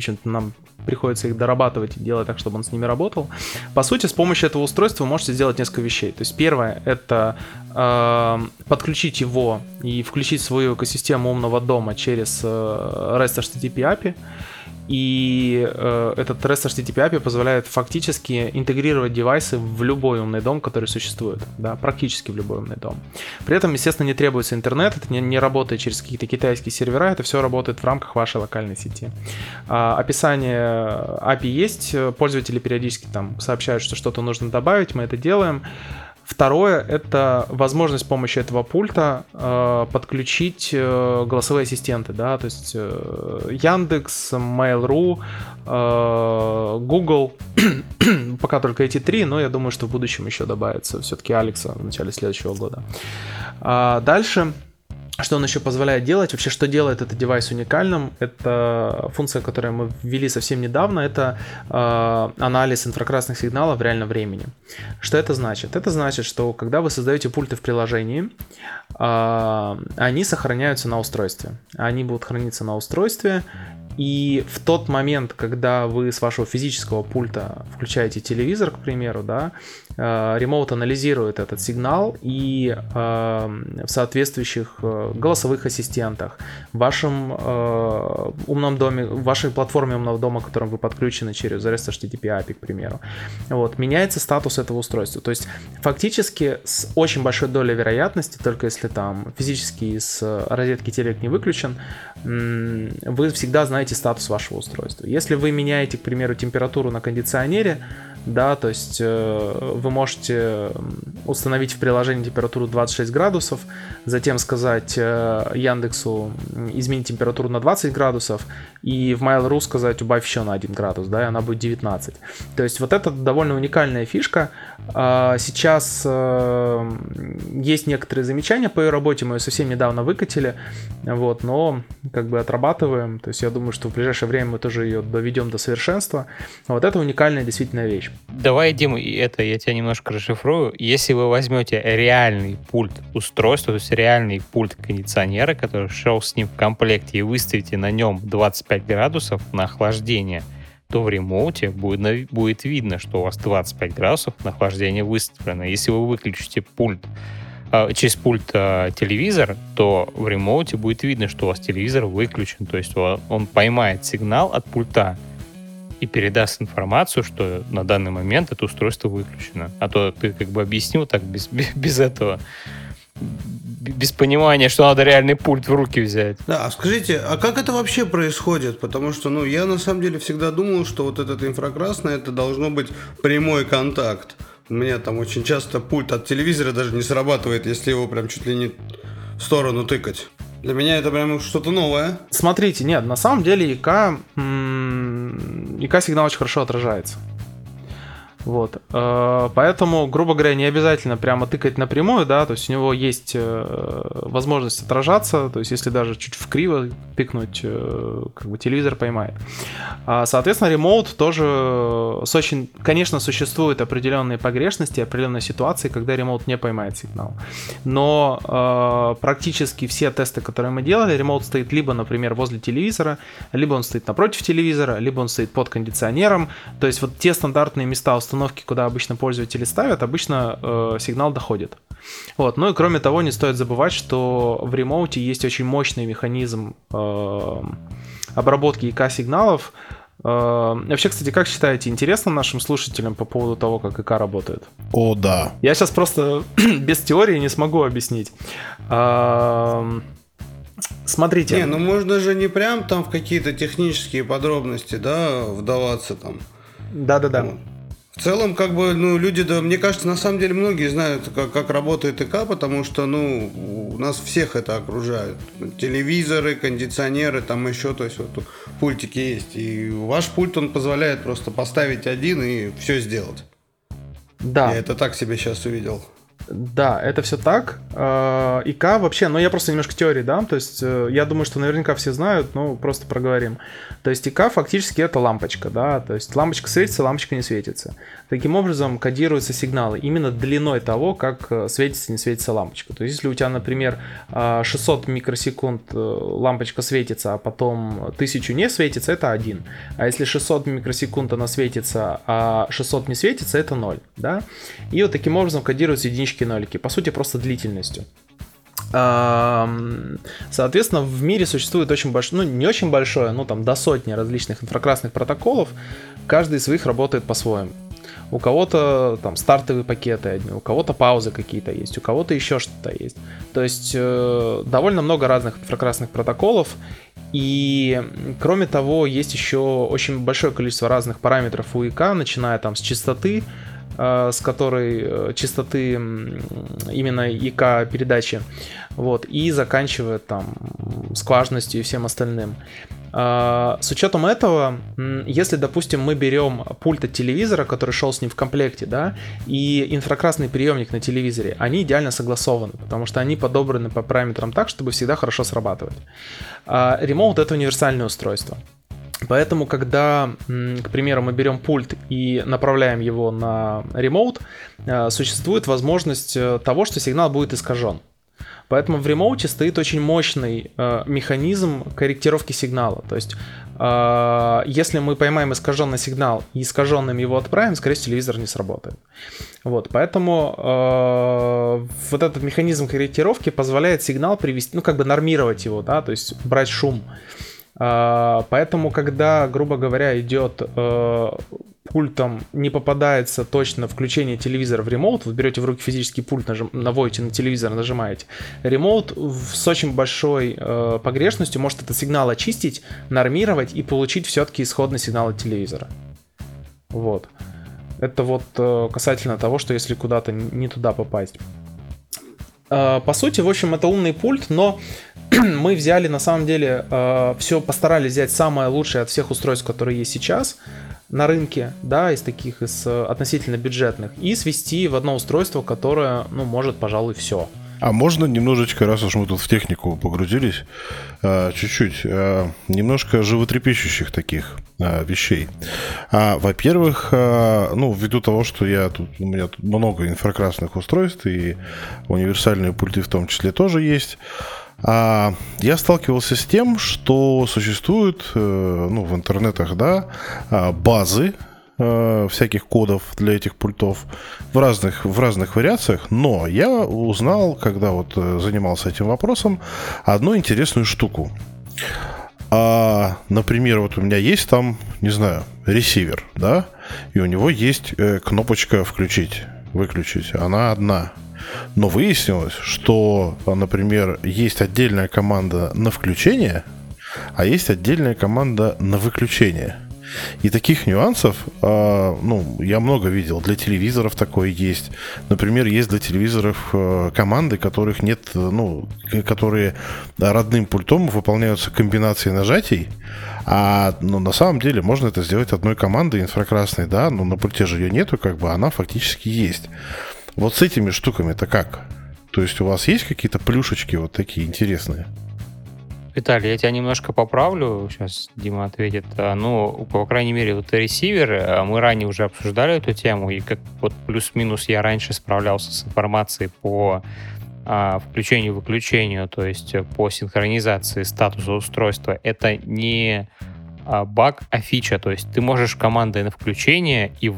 общем-то, нам приходится их дорабатывать и делать так, чтобы он с ними работал. По сути, с помощью этого устройства вы можете сделать несколько вещей. То есть первое — это э, подключить его и включить свою экосистему умного дома через э, REST HTTP API. И э, этот REST HTTP API позволяет фактически интегрировать девайсы в любой умный дом, который существует. Да, практически в любой умный дом. При этом, естественно, не требуется интернет, это не, не работает через какие-то китайские сервера, это все работает в рамках вашей локальной сети. А, описание API есть, пользователи периодически там сообщают, что что-то нужно добавить, мы это делаем. Второе — это возможность с помощью этого пульта э, подключить э, голосовые ассистенты, да, то есть э, Яндекс, Mail.ru, э, Google, пока только эти три, но я думаю, что в будущем еще добавится все-таки Алекса в начале следующего года. А дальше Что он еще позволяет делать? Вообще, что делает этот девайс уникальным? Это функция, которую мы ввели совсем недавно, это э, анализ инфракрасных сигналов в реальном времени. Что это значит? Это значит, что когда вы создаете пульты в приложении, э, они сохраняются на устройстве. Они будут храниться на устройстве, и в тот момент, когда вы с вашего физического пульта включаете телевизор, к примеру, да, Э, ремоут анализирует этот сигнал и э, в соответствующих э, голосовых ассистентах, в вашем умном доме, в вашей платформе умного дома, к которым вы подключены через REST HTTP API, к примеру, вот, меняется статус этого устройства. То есть фактически с очень большой долей вероятности, только если там физически из розетки телек не выключен, вы всегда знаете статус вашего устройства. Если вы меняете, к примеру, температуру на кондиционере, да, то есть э, вы можете установить в приложении температуру 26 градусов, затем сказать э, Яндексу изменить температуру на 20 градусов, и в Mail.ru сказать убавь еще на 1 градус, да, и она будет 19. То есть вот это довольно уникальная фишка. А, сейчас э, есть некоторые замечания по ее работе, мы ее совсем недавно выкатили, вот, но как бы отрабатываем, то есть я думаю, что в ближайшее время мы тоже ее доведем до совершенства. Вот это уникальная действительно вещь. Давай, Дима, это я тебя немножко расшифрую. Если вы возьмете реальный пульт устройства, то есть реальный пульт кондиционера, который шел с ним в комплекте, и выставите на нем 25 градусов на охлаждение, то в ремоуте будет, будет видно, что у вас 25 градусов на охлаждение выставлено. Если вы выключите пульт а, через пульт а, телевизор, то в ремоуте будет видно, что у вас телевизор выключен. То есть он поймает сигнал от пульта и передаст информацию, что на данный момент это устройство выключено. А то ты как бы объяснил так без, без этого без понимания, что надо реальный пульт в руки взять. Да, а скажите, а как это вообще происходит? Потому что, ну, я на самом деле всегда думал, что вот этот инфракрасный, это должно быть прямой контакт. У меня там очень часто пульт от телевизора даже не срабатывает, если его прям чуть ли не в сторону тыкать. Для меня это прям что-то новое. Смотрите, нет, на самом деле ИК, ИК сигнал очень хорошо отражается. Вот. Э, поэтому, грубо говоря, не обязательно прямо тыкать напрямую, да, то есть у него есть э, возможность отражаться, то есть если даже чуть в криво тыкнуть, э, как бы телевизор поймает. А, соответственно, ремоут тоже с очень, конечно, существуют определенные погрешности, определенные ситуации, когда ремоут не поймает сигнал. Но практически все тесты, которые мы делали, ремоут стоит либо, например, возле телевизора, либо он стоит напротив телевизора, либо он стоит под кондиционером. То есть вот те стандартные места установки, куда обычно пользователи ставят, обычно э, сигнал доходит. Вот. Ну и кроме того, не стоит забывать, что в ремоуте есть очень мощный механизм э, обработки ИК-сигналов. Э, вообще, кстати, как считаете, интересно нашим слушателям по поводу того, как ИК работает? О, да. Я сейчас просто без теории не смогу объяснить. Э, смотрите. Не, ну можно же не прям там в какие-то технические подробности, да, вдаваться там. Да-да-да. Вот. В целом, как бы, ну, люди, да, мне кажется, на самом деле многие знают, как, как работает ИК, потому что, ну, у нас всех это окружает. Телевизоры, кондиционеры, там еще, то есть вот пультики есть. И ваш пульт, он позволяет просто поставить один и все сделать. Да. Я это так себе сейчас увидел. Да, это все так. А, ИК вообще, ну я просто немножко теории дам, то есть э, я думаю, что наверняка все знают, но просто проговорим. То есть ИК фактически это лампочка, да, то есть лампочка светится, лампочка не светится. Таким образом кодируются сигналы именно длиной того, как э, светится, не светится лампочка. То есть если у тебя, например, 600 а, микросекунд э, лампочка светится, а потом 1000 не светится, это 1. А если 600 микросекунд она светится, а 600 не светится, это 0, да. И вот таким образом кодируются единички нолики, по сути просто длительностью. Соответственно, в мире существует очень большое, ну не очень большое, но там до сотни различных инфракрасных протоколов, каждый из своих работает по-своему. У кого-то там стартовые пакеты одни, у кого-то паузы какие-то есть, у кого-то еще что-то есть. То есть э, довольно много разных инфракрасных протоколов. И кроме того, есть еще очень большое количество разных параметров у ИК, начиная там с частоты, с которой э, частоты именно ИК передачи, вот, и заканчивая там скважностью и всем остальным. А, с учетом этого, если, допустим, мы берем пульт от телевизора, который шел с ним в комплекте, да, и инфракрасный приемник на телевизоре, они идеально согласованы, потому что они подобраны по параметрам так, чтобы всегда хорошо срабатывать. Ремоут — это универсальное устройство. Поэтому, когда, к примеру, мы берем пульт и направляем его на ремоут, э, существует возможность э, того, что сигнал будет искажен. Поэтому в ремоуте стоит очень мощный э, механизм корректировки сигнала. То есть, э, если мы поймаем искаженный сигнал и искаженным его отправим, скорее всего, телевизор не сработает. Вот, поэтому э, вот этот механизм корректировки позволяет сигнал привести, ну, как бы нормировать его, да, то есть брать шум. Э, поэтому, когда, грубо говоря, идет э, пультом не попадается точно включение телевизора в ремоут, вы берете в руки физический пульт, нажим, наводите на телевизор, нажимаете. Ремоут с очень большой э, погрешностью может этот сигнал очистить, нормировать и получить все-таки исходный сигнал от телевизора. Вот. Это вот э, касательно того, что если куда-то не туда попасть. Э, по сути, в общем, это умный пульт, но мы взяли на самом деле э, все, постарались взять самое лучшее от всех устройств, которые есть сейчас на рынке, да, из таких, из э, относительно бюджетных, и свести в одно устройство, которое, ну, может, пожалуй, все. А можно немножечко, раз уж мы тут в технику погрузились, э, чуть-чуть, э, немножко животрепещущих таких вещей. А, во-первых, ну, ввиду того, что я тут, у меня тут много инфракрасных устройств, и универсальные пульты в том числе тоже есть, а я сталкивался с тем, что существуют э, ну, в интернетах да, а, базы э, всяких кодов для этих пультов в разных, в разных вариациях, но я узнал, когда вот э, занимался этим вопросом, одну интересную штуку. А, например, вот у меня есть там, не знаю, ресивер, да, и у него есть кнопочка включить, выключить. Она одна. Но выяснилось, что, например, есть отдельная команда на включение, а есть отдельная команда на выключение. И таких нюансов, э, ну, я много видел. Для телевизоров такое есть. Например, есть для телевизоров э, команды, которых нет, ну, которые родным пультом выполняются комбинации нажатий. А ну, на самом деле можно это сделать одной командой инфракрасной, да, но на пульте же ее нету, как бы она фактически есть. Вот с этими штуками-то как? То есть у вас есть какие-то плюшечки вот такие интересные? Виталий, я тебя немножко поправлю, сейчас Дима ответит. А, ну, по крайней мере, вот ресивер, а, мы ранее уже обсуждали эту тему, и как вот плюс-минус я раньше справлялся с информацией по а, включению-выключению, то есть по синхронизации статуса устройства. Это не а, баг, а фича, то есть ты можешь командой на включение и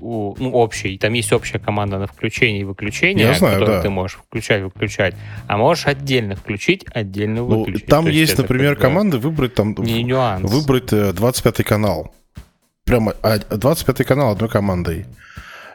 ну, общий, там есть общая команда на включение и выключение, Я знаю, которую да. ты можешь включать, выключать, а можешь отдельно включить, отдельно ну, выключить. Там есть, есть например, как команды выбрать там не нюанс. выбрать 25 э, канал. Прямо 25 а, канал одной командой.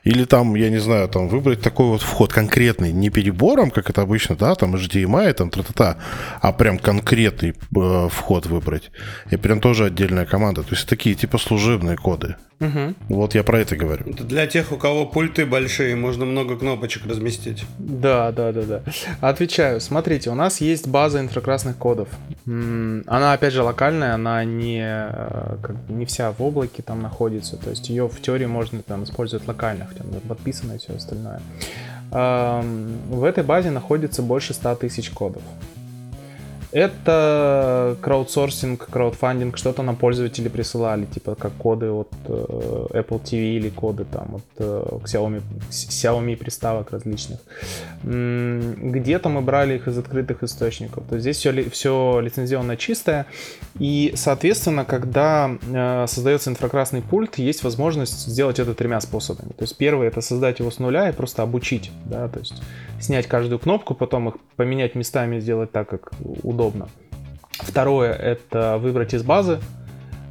Или там, я не знаю, там выбрать такой вот вход конкретный, не перебором, как это обычно, да, там HDMI, там тра-та-та, а прям конкретный э, вход выбрать. И прям тоже отдельная команда. То есть такие типа служебные коды. Угу. Вот я про это говорю. Это для тех, у кого пульты большие, можно много кнопочек разместить. Да, да, да, да. Отвечаю. Смотрите, у нас есть база инфракрасных кодов. Она, опять же, локальная, она не, э, как, не вся в облаке там находится. То есть ее в теории можно там использовать локально, хотя она подписана и все остальное. В этой базе находится больше 100 тысяч кодов. Это краудсорсинг, краудфандинг, что-то нам пользователи присылали, типа как коды от э, Apple TV или коды там от э, Xiaomi, Xiaomi приставок различных. Где-то мы брали их из открытых источников. То есть здесь все, все лицензионно чистое. И, соответственно, когда э, создается инфракрасный пульт, есть возможность сделать это тремя способами. То есть первый это создать его с нуля и просто обучить. Да? То есть снять каждую кнопку, потом их поменять местами, сделать так, как удобно. Второе — это выбрать из базы,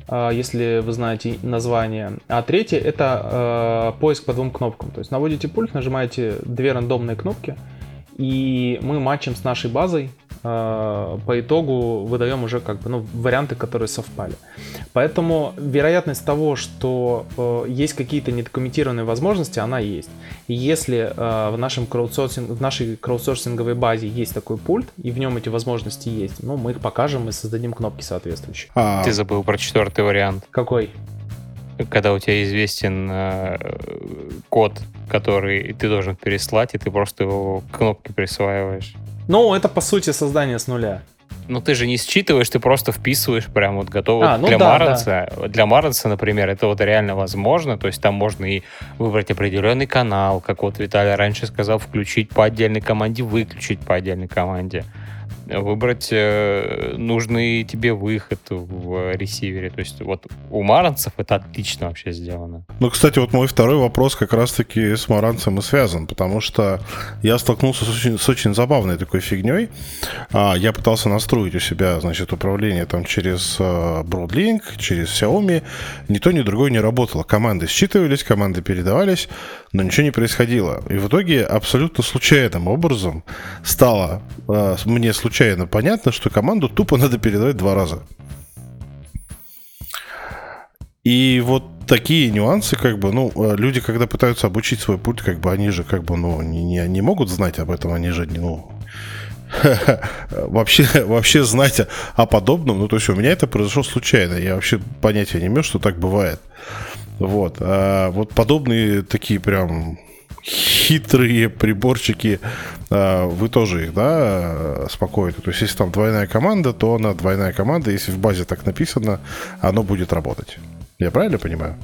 а, если вы знаете название. А третье — это э, поиск по двум кнопкам. То есть наводите пульт, нажимаете две рандомные кнопки, и мы матчим с нашей базой э, по итогу выдаем уже как бы ну, варианты, которые совпали. Поэтому вероятность того, что э, есть какие-то недокументированные возможности, она есть. И если э, в, нашем краудсорсинг, в нашей краудсорсинговой базе есть такой пульт, и в нем эти возможности есть, ну, мы их покажем и создадим кнопки соответствующие. А... Ты забыл про четвертый вариант. Какой? Когда у тебя известен э, код, который ты должен переслать, и ты просто его кнопки присваиваешь. Ну, это по сути создание с нуля. Ну, ты же не считываешь, ты просто вписываешь прям вот готово. А, ну для да, Маранса, да. для Маранса, например, это вот реально возможно. То есть там можно и выбрать определенный канал, как вот Виталий раньше сказал, включить по отдельной команде, выключить по отдельной команде выбрать э, нужный тебе выход в ресивере. То есть вот у маранцев это отлично вообще сделано. Ну, кстати, вот мой второй вопрос как раз-таки с маранцем и связан, потому что я столкнулся с очень, с очень забавной такой фигней. А, я пытался настроить у себя, значит, управление там через а, Broadlink, через Xiaomi. Ни то, ни другое не работало. Команды считывались, команды передавались, но ничего не происходило. И в итоге абсолютно случайным образом стало а, мне случайно случайно понятно, что команду тупо надо передавать два раза. И вот такие нюансы, как бы, ну, э, люди, когда пытаются обучить свой пульт, как бы, они же, как бы, ну, не, не, не могут знать об этом, они же, ну, вообще, вообще знать о подобном, ну, то есть у меня это произошло случайно, я вообще понятия не имел, что так бывает. Вот, а вот подобные такие прям хитрые приборчики, а, вы тоже их, да, спокойно. То есть, если там двойная команда, то она двойная команда. Если в базе так написано, оно будет работать. Я правильно понимаю?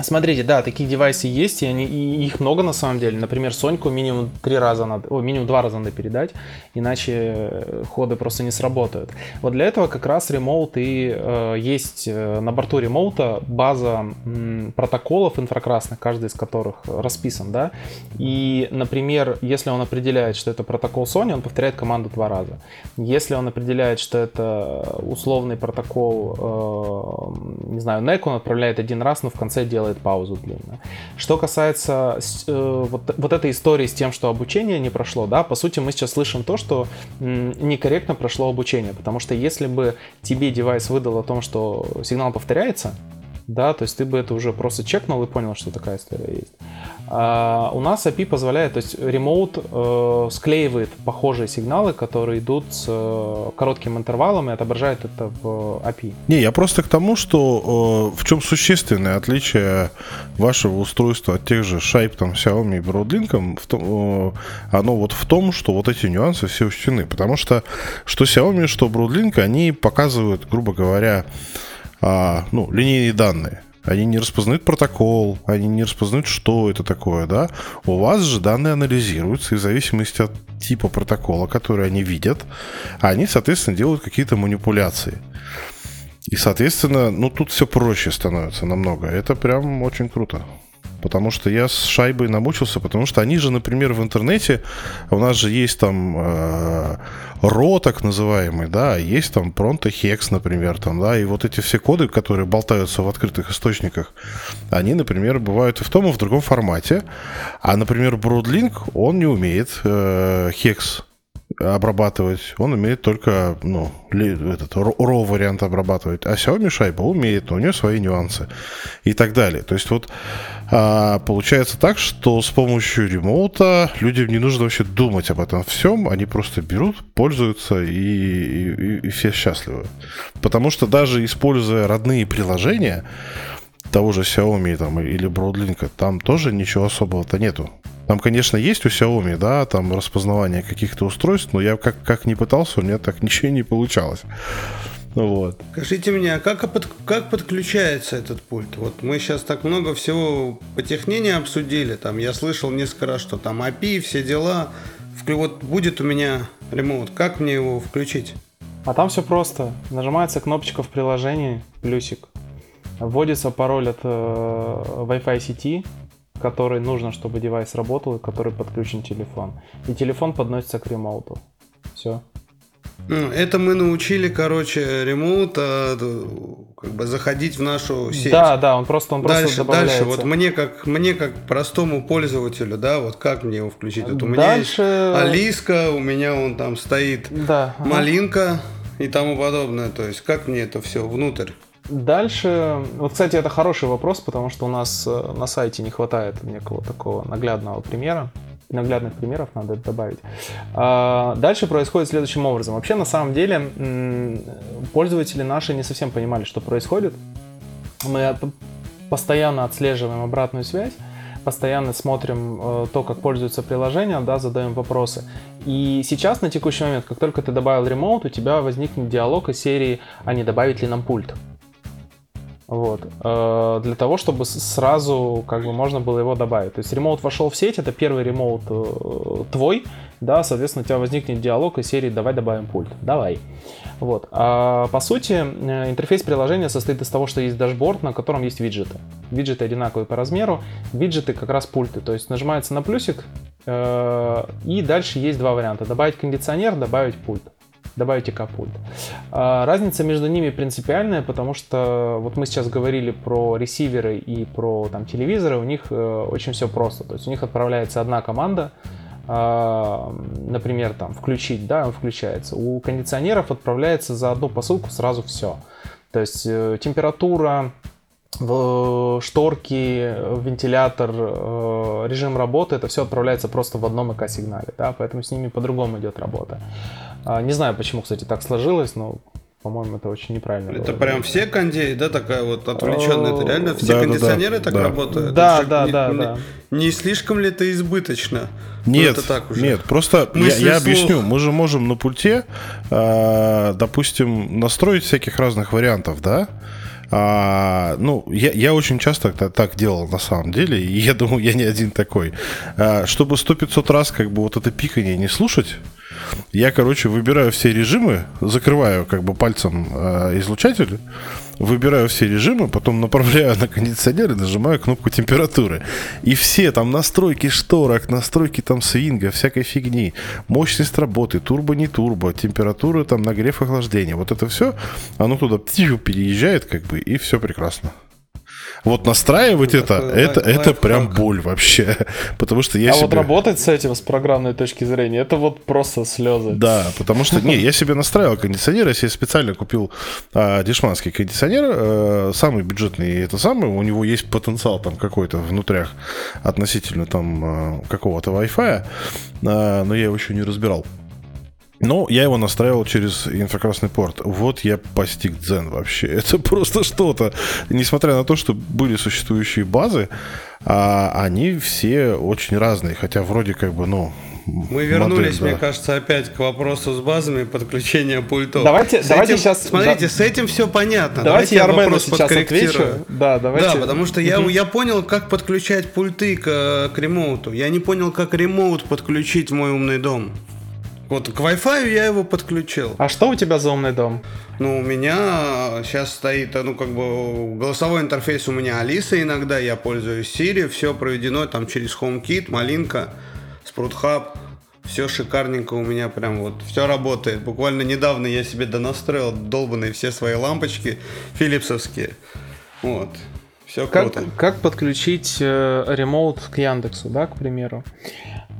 Смотрите, да, такие девайсы есть, и, они, и их много на самом деле. Например, Соньку минимум три раза надо, о, минимум два раза надо передать, иначе э, ходы просто не сработают. Вот для этого как раз ремоут и э, есть э, на борту ремоута база м, протоколов инфракрасных, каждый из которых расписан, да. И, например, если он определяет, что это протокол Sony, он повторяет команду два раза. Если он определяет, что это условный протокол, э, не знаю, NEC, он отправляет один раз, но в конце делает делает паузу длинную. Что касается э, вот, вот этой истории с тем, что обучение не прошло, да, по сути мы сейчас слышим то, что м, некорректно прошло обучение, потому что если бы тебе девайс выдал о том, что сигнал повторяется, да, то есть ты бы это уже просто чекнул и понял, что такая история есть. А у нас API позволяет, то есть Remote э, склеивает похожие сигналы, которые идут с э, коротким интервалом и отображает это в API. Не, я просто к тому, что э, в чем существенное отличие вашего устройства от тех же шайб, там, Xiaomi и Broadlink, в оно вот в том, что вот эти нюансы все учтены. Потому что что Xiaomi, что Broadlink, они показывают, грубо говоря, а, ну, линейные данные. Они не распознают протокол, они не распознают, что это такое, да. У вас же данные анализируются, и в зависимости от типа протокола, который они видят, они, соответственно, делают какие-то манипуляции. И, соответственно, ну тут все проще становится намного. Это прям очень круто. Потому что я с шайбой намучился, потому что они же, например, в интернете, у нас же есть там э, так называемый, да, есть там пронто хекс, например, там, да, и вот эти все коды, которые болтаются в открытых источниках, они, например, бывают и в том, и в другом формате. А, например, Broadlink, он не умеет э, хекс обрабатывать, он умеет только, ну, этот RAW вариант обрабатывать, а Xiaomi шайба умеет, но у нее свои нюансы и так далее. То есть вот а, получается так, что с помощью ремоута людям не нужно вообще думать об этом всем, они просто берут, пользуются и, и, и все счастливы. Потому что даже используя родные приложения, того же Xiaomi там, или Broadlink, там тоже ничего особого-то нету. Там, конечно, есть у Xiaomi, да, там распознавание каких-то устройств, но я как, как не пытался, у меня так ничего не получалось. Вот. Скажите мне, а как, под, как подключается этот пульт? Вот мы сейчас так много всего по технине обсудили. Там я слышал несколько раз, что там API, все дела. Вот будет у меня ремоут, как мне его включить? А там все просто. Нажимается кнопочка в приложении, плюсик. Вводится пароль от э, Wi-Fi сети, который нужно, чтобы девайс работал и который подключен телефон. И телефон подносится к ремоуту. Все. Ну, это мы научили, короче, ремоут э, как бы заходить в нашу сеть. Да, да, он просто он дальше, просто дальше. Вот мне как мне как простому пользователю, да, вот как мне его включить? Вот у меня дальше... есть Алиска, у меня он там стоит да, Малинка и тому подобное. То есть как мне это все внутрь? Дальше, вот, кстати, это хороший вопрос, потому что у нас э, на сайте не хватает некого такого наглядного примера наглядных примеров надо добавить. А, дальше происходит следующим образом. Вообще, на самом деле, пользователи наши не совсем понимали, что происходит. Мы постоянно отслеживаем обратную связь, постоянно смотрим э, то, как пользуется приложение, да, задаем вопросы. И сейчас, на текущий момент, как только ты добавил ремоут, у тебя возникнет диалог из серии «А не добавить ли нам пульт?» Вот. Э, для того, чтобы сразу как бы можно было его добавить. То есть ремоут вошел в сеть, это первый ремоут э, твой, да, соответственно, у тебя возникнет диалог из серии «давай добавим пульт». Давай. Вот. А по сути, э, интерфейс приложения состоит из того, что есть дашборд, на котором есть виджеты. Виджеты одинаковые по размеру, виджеты как раз пульты. То есть нажимается на плюсик, и дальше есть два варианта. Добавить кондиционер, добавить пульт добавите капульт. А, разница между ними принципиальная, потому что вот мы сейчас говорили про ресиверы и про там, телевизоры, у них э, очень все просто. То есть у них отправляется одна команда, а, например, там включить, да, он включается. У кондиционеров отправляется за одну посылку сразу все. То есть э, температура, шторки, вентилятор, э, режим работы, это все отправляется просто в одном ЭК-сигнале, да, поэтому с ними по-другому идет работа. А, не знаю, почему, кстати, так сложилось, но по-моему, это очень неправильно. Это было. прям все кондеи, да, такая вот отвлеченная? Это реально все да, кондиционеры да, так да. работают? Да, да, не, да, не, да. Не слишком ли это избыточно? Нет, это так уже. нет, просто я, я объясню. Мы же можем на пульте, э, допустим, настроить всяких разных вариантов, да? А, ну, я, я очень часто так делал на самом деле, и я думаю, я не один такой. А, чтобы сто пятьсот раз как бы вот это пикание не слушать, я, короче, выбираю все режимы, закрываю как бы пальцем э, излучатель, выбираю все режимы, потом направляю на кондиционер и нажимаю кнопку температуры. И все там настройки шторок, настройки там свинга, всякой фигни, мощность работы, турбо, не турбо, температура, там нагрев, охлаждение. Вот это все, оно туда переезжает как бы, и все прекрасно. Вот настраивать это, это, лайф, это прям боль вообще. Потому что я а себе... вот работать с этим с программной точки зрения, это вот просто слезы. Да, потому что, не, я себе настраивал кондиционер, я себе специально купил а, дешманский кондиционер, а, самый бюджетный это самый, у него есть потенциал там какой-то внутрях относительно там а, какого-то Wi-Fi, а, но я его еще не разбирал. Ну, я его настраивал через инфракрасный порт. Вот я постиг дзен вообще. Это просто что-то. Несмотря на то, что были существующие базы, а они все очень разные. Хотя вроде как бы, ну, мы вернулись, модель, да. мне кажется, опять к вопросу с базами подключения пультов. Давайте, с давайте этим, сейчас. Смотрите, да. с этим все понятно. Давайте, давайте я Армену сейчас отвечу. Да, давайте. Да, потому что я, я понял, как подключать пульты к, к ремоуту. Я не понял, как ремоут подключить в мой умный дом. Вот к Wi-Fi я его подключил. А что у тебя за умный дом? Ну, у меня сейчас стоит, ну, как бы, голосовой интерфейс у меня Алиса иногда, я пользуюсь Siri, все проведено там через HomeKit, Малинка, Sprout Hub, все шикарненько у меня прям вот, все работает. Буквально недавно я себе донастроил долбанные все свои лампочки филипсовские. Вот. Все как, круто. Как подключить э, ремоут к Яндексу, да, к примеру?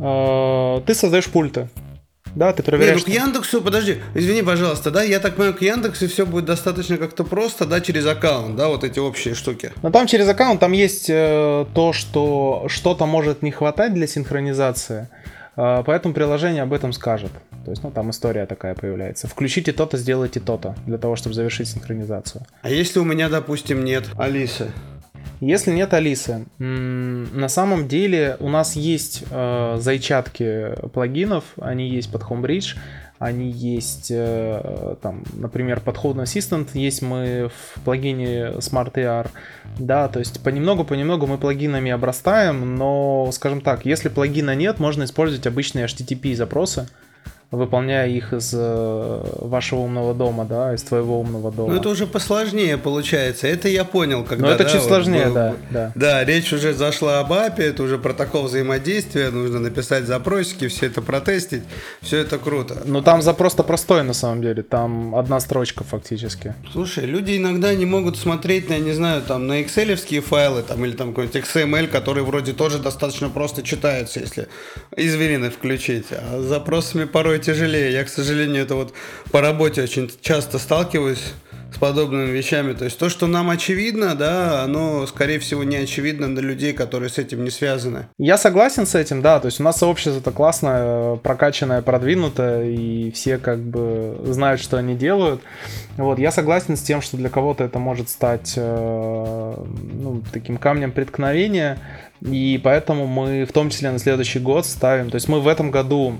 Э, ты создаешь пульты. Да, ты проверяешь. Не, ну к Яндексу, подожди, извини, пожалуйста, да, я так понимаю, к Яндексу все будет достаточно как-то просто, да, через аккаунт, да, вот эти общие штуки. Но там через аккаунт, там есть э, то, что что-то может не хватать для синхронизации, э, поэтому приложение об этом скажет. То есть, ну, там история такая появляется. Включите то-то, сделайте то-то, для того, чтобы завершить синхронизацию. А если у меня, допустим, нет Алисы? Если нет Алисы, на самом деле у нас есть э, зайчатки плагинов, они есть под Homebridge, они есть, э, там, например, под Home Assistant, есть мы в плагине Smart AR, да, то есть понемногу-понемногу мы плагинами обрастаем, но, скажем так, если плагина нет, можно использовать обычные HTTP запросы, выполняя их из э, вашего умного дома, да, из твоего умного дома. Ну это уже посложнее получается. Это я понял, когда. Ну это да, чуть вот сложнее, был- да, да. Да, речь уже зашла об API, это уже протокол взаимодействия, нужно написать запросики, все это протестить, все это круто. Ну там запрос-то простой на самом деле, там одна строчка фактически. Слушай, люди иногда не могут смотреть на, я не знаю, там, на excel файлы, там, или там какой-нибудь XML, который вроде тоже достаточно просто читается, если извилины включить. А с запросами порой тяжелее. Я, к сожалению, это вот по работе очень часто сталкиваюсь с подобными вещами. То есть то, что нам очевидно, да, оно, скорее всего, не очевидно для людей, которые с этим не связаны. Я согласен с этим, да, то есть у нас сообщество-то классное, прокачанное, продвинутое, и все как бы знают, что они делают. Вот, я согласен с тем, что для кого-то это может стать э, ну, таким камнем преткновения, и поэтому мы в том числе на следующий год ставим, то есть мы в этом году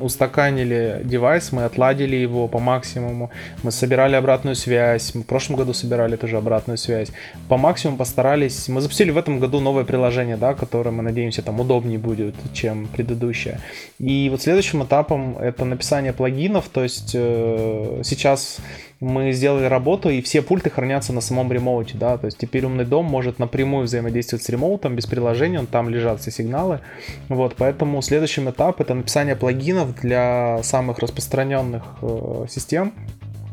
устаканили девайс, мы отладили его по максимуму, мы собирали обратную связь, мы в прошлом году собирали тоже обратную связь, по максимуму постарались, мы запустили в этом году новое приложение, да, которое мы надеемся там удобнее будет, чем предыдущее. И вот следующим этапом это написание плагинов, то есть э, сейчас мы сделали работу, и все пульты хранятся на самом ремоуте, да, то есть теперь умный дом может напрямую взаимодействовать с ремоутом без приложения, он там лежат все сигналы, вот, поэтому следующим этап это написание плагинов для самых распространенных э, систем,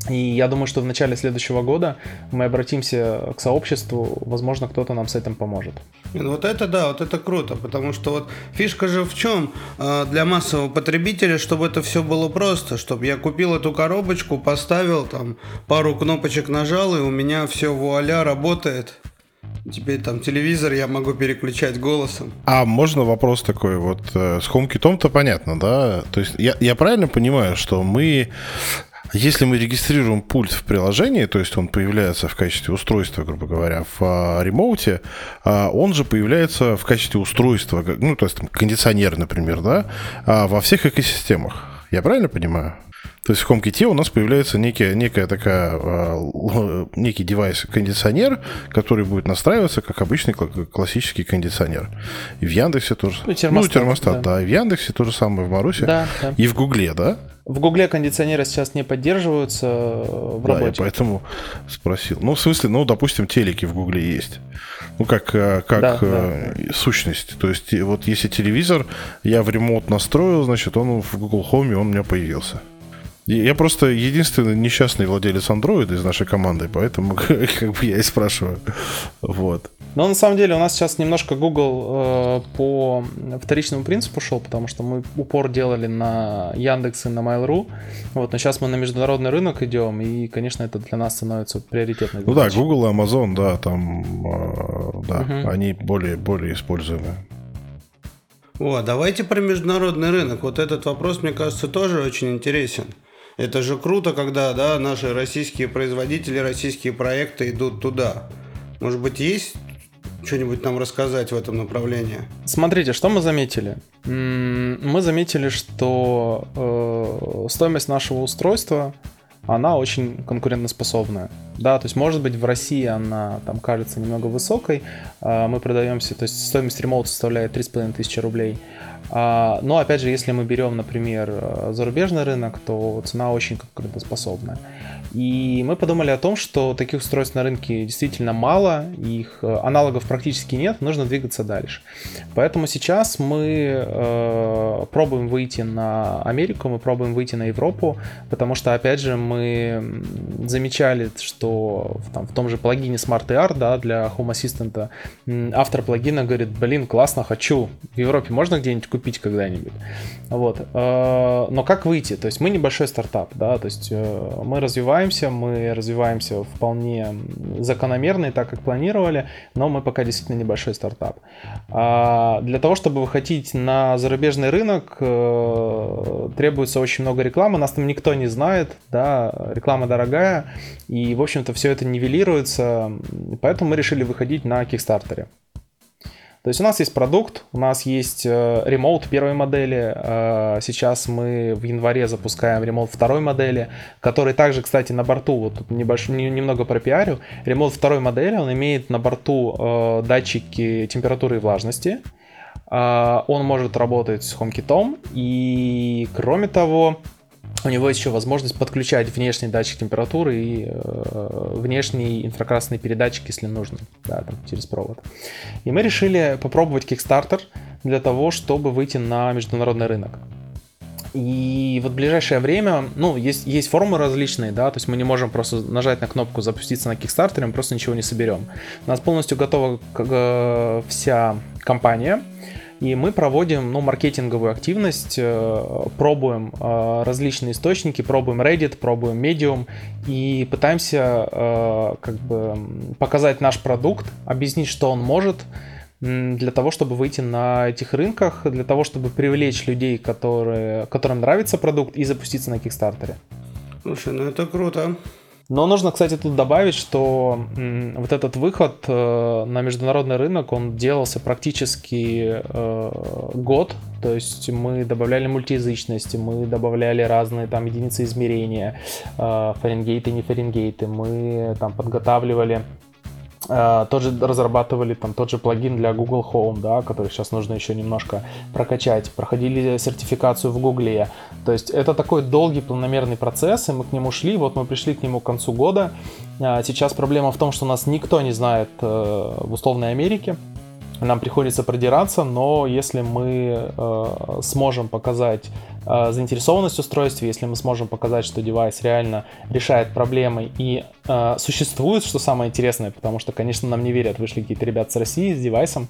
и я думаю, что в начале следующего года мы обратимся к сообществу, возможно, кто-то нам с этим поможет. Ну, Вот это да, вот это круто, потому что вот фишка же в чем э, для массового потребителя, чтобы это все было просто, чтобы я купил эту коробочку, поставил там пару кнопочек нажал и у меня все вуаля работает. Теперь там телевизор я могу переключать голосом. А можно вопрос такой, вот э, с HomeKit-то понятно, да? То есть я, я правильно понимаю, что мы, если мы регистрируем пульт в приложении, то есть он появляется в качестве устройства, грубо говоря, в а, ремоуте, а, он же появляется в качестве устройства, ну, то есть там, кондиционер, например, да, а, во всех экосистемах. Я правильно понимаю? То есть в HomeKit у нас появляется некая, некая такая, некий девайс-кондиционер, который будет настраиваться как обычный кла- классический кондиционер. И в Яндексе тоже. Ну, термостат, ну, термостат, да. да. И в Яндексе то же самое, в Марусе. Да, да. И в Гугле, да? В Гугле кондиционеры сейчас не поддерживаются э, в Да, я работе. поэтому спросил. Ну, в смысле, ну, допустим, телеки в Гугле есть. Ну, как, э, как Да, э, сущность. То есть, вот если телевизор я в ремонт настроил, значит, он в Google Home, он у меня появился. Я просто единственный несчастный владелец андроида из нашей команды, поэтому как бы я и спрашиваю. Вот. Но на самом деле у нас сейчас немножко Google э, по вторичному принципу шел, потому что мы упор делали на Яндекс и на Mail.ru. Вот, но сейчас мы на международный рынок идем, и, конечно, это для нас становится приоритетной Ну да. Google и Amazon, да, там, э, да, Мгм. они более, более используемые. О, давайте про международный рынок. Вот этот вопрос, мне кажется, тоже очень интересен. Это же круто, когда да, наши российские производители, российские проекты идут туда. Может быть, есть что-нибудь нам рассказать в этом направлении? Смотрите, что мы заметили? Мы заметили, что э, стоимость нашего устройства, она очень конкурентоспособная. Да, то есть, может быть, в России она там кажется немного высокой. А, Мы продаемся, то есть стоимость ремоута составляет 3,5 тысячи рублей. А, Но, опять же, если мы берем, например, э, зарубежный рынок, то цена очень конкурентоспособная. И мы подумали о том, что таких устройств на рынке действительно мало, их э, аналогов практически нет, нужно двигаться дальше. Поэтому сейчас мы э, пробуем выйти на Америку, мы пробуем выйти на Европу, потому что, опять же, мы замечали, что там, в том же плагине Smart AR, да, для Home Assistant, автор плагина говорит, блин, классно, хочу. В Европе можно где-нибудь купить когда-нибудь? Вот. Э, Но как выйти? То есть мы небольшой стартап, да, то есть э, мы развиваемся, мы развиваемся вполне закономерно и так, как планировали, но мы пока действительно небольшой стартап. А Для того, чтобы выходить на зарубежный рынок, э, требуется очень много рекламы, нас там никто не знает, да, реклама дорогая, и, в общем-то, все это нивелируется, поэтому мы решили выходить на Кикстартере. То есть у нас есть продукт, у нас есть э, ремоут первой модели. э, Сейчас мы в январе запускаем ремоут второй модели, который также, кстати, на борту, вот тут небольш... не- немного про пиарю. Ремоут второй модели, он имеет на борту э, датчики температуры и влажности. Он может работать с HomeKit. И кроме того, у него есть еще возможность подключать внешний датчик температуры и э, внешний инфракрасный передатчик, если нужно, да, там, через провод. И мы решили попробовать Kickstarter для того, чтобы выйти на международный рынок. И вот в ближайшее время, ну, есть, есть формы различные, да, то есть мы не можем просто нажать на кнопку запуститься на Kickstarter, мы просто ничего не соберем. У нас полностью готова э, вся компания, и мы проводим ну, маркетинговую активность, э, пробуем э, различные источники, пробуем Reddit, пробуем Medium и пытаемся как бы показать наш продукт, объяснить, что он может, для того, чтобы выйти на этих рынках, для того, чтобы привлечь людей, которые, которым нравится продукт, и запуститься на Кикстартере. Слушай, ну это круто. Но нужно, кстати, тут добавить, что вот этот выход э, на международный рынок, он делался практически э, год. То есть мы добавляли мультиязычности, мы добавляли разные там единицы измерения, э, фаренгейты, не фаренгейты. Мы там подготавливали Uh, тот же разрабатывали там тот же плагин для Google Home, да, который сейчас нужно еще немножко прокачать. Проходили сертификацию в Google. То есть это такой долгий планомерный процесс, и мы к нему шли. Вот мы пришли к нему к концу года. Uh, сейчас проблема в том, что нас никто не знает uh, в условной Америке нам приходится продираться, но если мы э, сможем показать э, заинтересованность в если мы сможем показать, что девайс реально решает проблемы и э, существует, что самое интересное, потому что, конечно, нам не верят, вышли какие-то ребята с России с девайсом,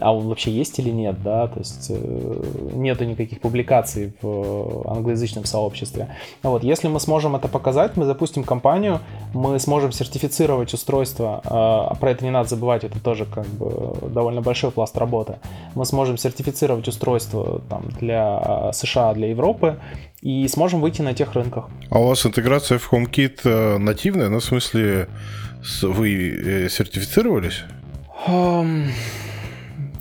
а он вообще есть или нет, да, то есть э, нету никаких публикаций в англоязычном сообществе. Вот, если мы сможем это показать, мы запустим компанию, мы сможем сертифицировать устройство, э, а про это не надо забывать, это тоже как бы довольно большой пласт работы. Мы сможем сертифицировать устройство там, для США, для Европы, и сможем выйти на тех рынках. А у вас интеграция в HomeKit э, нативная? Ну, в смысле, вы э, сертифицировались? Um,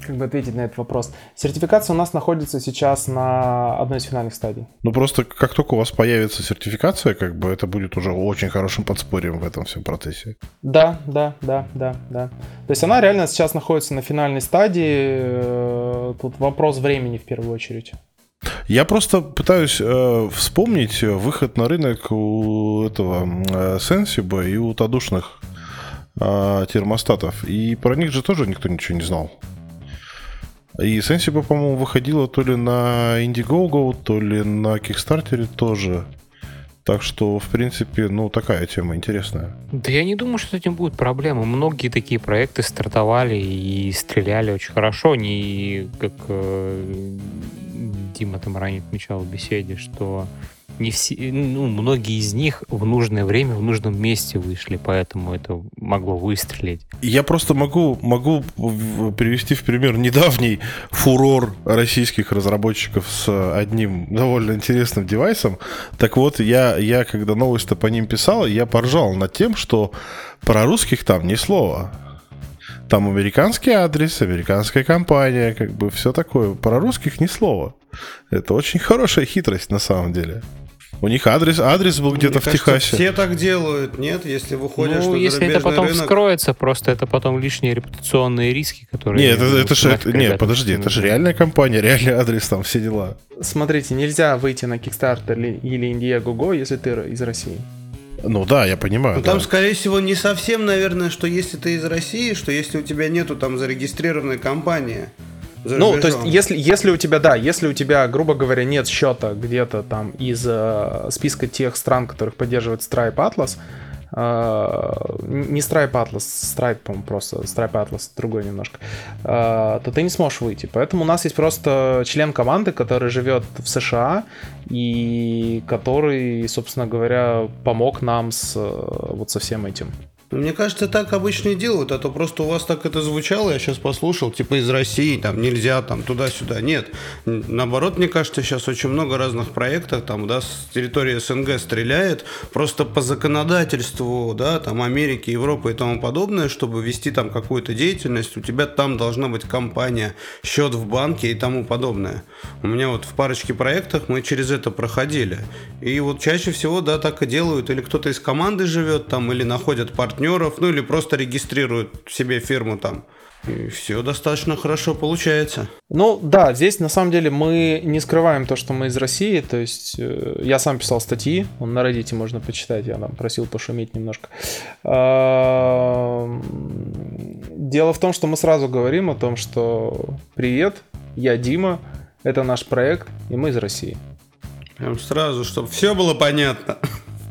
как бы ответить на этот вопрос. Сертификация у нас находится сейчас на одной из финальных стадий. Ну просто как только у вас появится сертификация, как бы это будет уже очень хорошим подспорьем в этом всем процессе. Да, да, да, да, да. То есть она реально сейчас находится на финальной стадии. Э, тут вопрос времени в первую очередь. Я просто пытаюсь э, вспомнить выход на рынок у этого э, Sensible и у тадушных э, термостатов. И про них же тоже никто ничего не знал. И Sensible, по-моему, выходила то ли на Indiegogo, то ли на Kickstarter тоже. Так что, в принципе, ну, такая тема интересная. Да я не думаю, что с этим будет проблемы. Многие такие проекты стартовали и стреляли очень хорошо. Не как э, Дима там ранее отмечал в беседе, что не все, ну, многие из них в нужное время, в нужном месте вышли, поэтому это могло выстрелить. Я просто могу, могу привести в пример недавний фурор российских разработчиков с одним довольно интересным девайсом. Так вот, я, я когда новость-то по ним писал, я поржал над тем, что про русских там ни слова. Там американский адрес, американская компания, как бы все такое. Про русских ни слова. Это очень хорошая хитрость на самом деле. У них адрес, адрес был где-то в кажется, Техасе. Все так делают, нет? Если выходишь ну, на если это потом рынок... вскроется, просто это потом лишние репутационные риски, которые... Нет, это, это же... Нет, подожди, это же реальная компания, реальный адрес, там все дела. Смотрите, нельзя выйти на Kickstarter или Indiegogo, если ты из России. Ну да, я понимаю. Ну да. там, скорее всего, не совсем, наверное, что если ты из России, что если у тебя нету там зарегистрированной компании, ну, то есть, если, если у тебя, да, если у тебя, грубо говоря, нет счета где-то там из э, списка тех стран, которых поддерживает Stripe Atlas, э, не Stripe Atlas, Stripe, по-моему, просто Stripe Atlas, другой немножко, э, то ты не сможешь выйти. Поэтому у нас есть просто член команды, который живет в США и который, собственно говоря, помог нам с вот со всем этим. Мне кажется, так обычно и делают, а то просто у вас так это звучало, я сейчас послушал, типа из России, там нельзя, там туда-сюда. Нет, наоборот, мне кажется, сейчас очень много разных проектов, там, да, с территории СНГ стреляет, просто по законодательству, да, там, Америки, Европы и тому подобное, чтобы вести там какую-то деятельность, у тебя там должна быть компания, счет в банке и тому подобное. У меня вот в парочке проектах мы через это проходили. И вот чаще всего, да, так и делают, или кто-то из команды живет там, или находят партнера партнеров, ну или просто регистрируют себе фирму там. И все достаточно хорошо получается. Ну да, здесь на самом деле мы не скрываем то, что мы из России. То есть э, я сам писал статьи, он на Reddit можно почитать, я там просил пошуметь немножко. А, дело в том, что мы сразу говорим о том, что привет, я Дима, это наш проект, и мы из России. Прям сразу, чтобы все было понятно.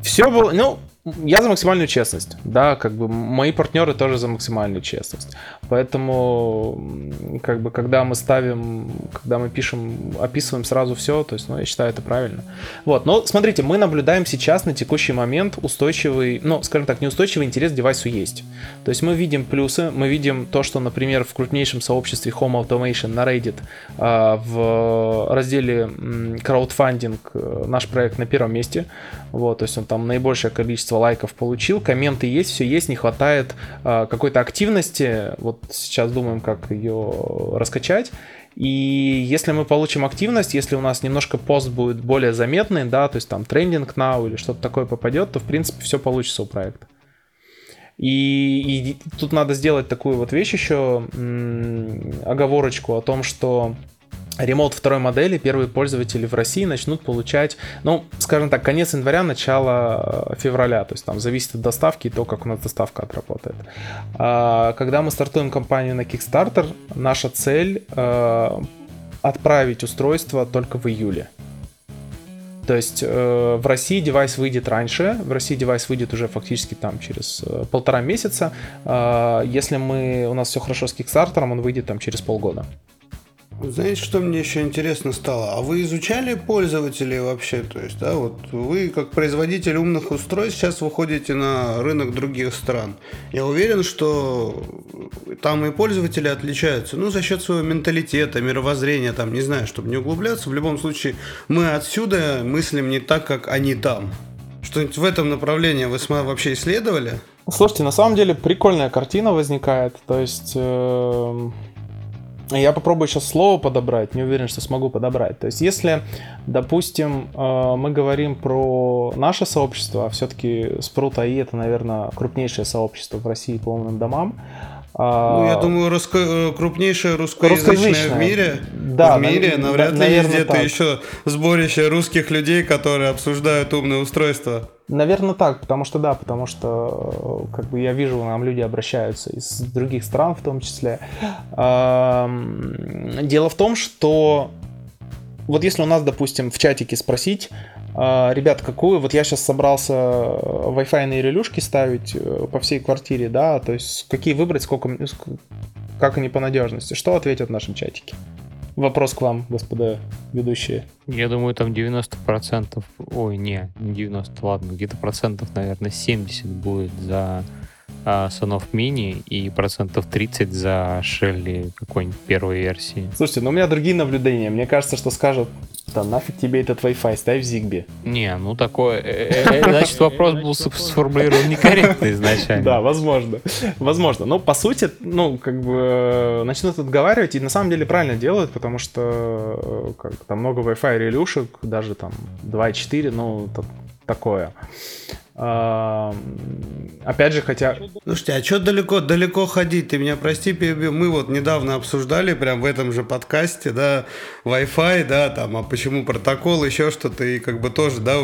Все было, ну, я за максимальную честность, да, как бы мои партнеры тоже за максимальную честность. Поэтому, как бы, когда мы ставим, когда мы пишем, описываем сразу все, то есть, ну, я считаю, это правильно. Вот, но смотрите, мы наблюдаем сейчас на текущий момент устойчивый, ну, скажем так, неустойчивый интерес к девайсу есть. То есть мы видим плюсы, мы видим то, что, например, в крупнейшем сообществе Home Automation на Reddit а, в разделе краудфандинг э, наш проект на первом месте. Вот, то есть он там наибольшее количество лайков получил, комменты есть, все есть, не хватает э, какой-то активности. Вот сейчас думаем, как ее раскачать. И если мы получим активность, если у нас немножко пост будет более заметный, да, то есть там трендинг now или что-то такое попадет, то в принципе все получится у проекта. И, и тут надо сделать такую вот вещь еще, м- оговорочку о том, что ремонт второй модели первые пользователи в России начнут получать, ну, скажем так, конец января, начало э, февраля. То есть там зависит от доставки и то, как у нас доставка отработает. А, когда мы стартуем компанию на Kickstarter, наша цель э, отправить устройство только в июле. То есть э, в России девайс выйдет раньше, в России девайс выйдет уже фактически там через полтора месяца. Э, если мы, у нас все хорошо с Kickstarter, он выйдет там через полгода. Знаете, что мне еще интересно стало? А вы изучали пользователей вообще? То есть, да, вот вы как производитель умных устройств сейчас выходите на рынок других стран. Я уверен, что там и пользователи отличаются, ну, за счет своего менталитета, мировоззрения, там, не знаю, чтобы не углубляться. В любом случае, мы отсюда мыслим не так, как они там. Что-нибудь в этом направлении вы вообще исследовали? Слушайте, на самом деле прикольная картина возникает. То есть... Э я попробую сейчас слово подобрать, не уверен, что смогу подобрать. То есть, если, допустим, э, мы говорим про наше сообщество, а все-таки Спрут АИ это, наверное, крупнейшее сообщество в России по умным домам, ну, я думаю, русско... Крупнейшее русскоязычное в мире. Да, в мире, на... навряд ли есть где-то еще сборище русских людей, которые обсуждают умные устройства. Наверное, так, потому что да, потому что как бы я вижу, нам люди обращаются из других стран в том числе. Дело в том, что вот если у нас, допустим, в чатике спросить, а, ребят, какую, вот я сейчас собрался Wi-Fi релюшки ставить э, по всей квартире, да, то есть какие выбрать, сколько, как они по надежности, что ответят в нашем чатике? Вопрос к вам, господа ведущие. Я думаю, там 90%, ой, не, не 90, ладно, где-то процентов, наверное, 70 будет за а, Son Mini и процентов 30 за Шелли какой-нибудь первой версии. Слушайте, ну у меня другие наблюдения. Мне кажется, что скажут, да нафиг тебе этот Wi-Fi, ставь Zigbee. Не, ну такое... Э, э, э, значит, вопрос был сформулирован некорректно изначально. Да, возможно. Возможно. Но по сути, ну, как бы начнут отговаривать, и на самом деле правильно делают, потому что как, там много Wi-Fi релюшек, даже там 2.4, ну, такое. Опять же, хотя... Слушайте, а что далеко, далеко ходить? Ты меня прости, мы вот недавно обсуждали, прям в этом же подкасте, да, Wi-Fi, да, там, а почему протокол, еще что-то, и как бы тоже, да,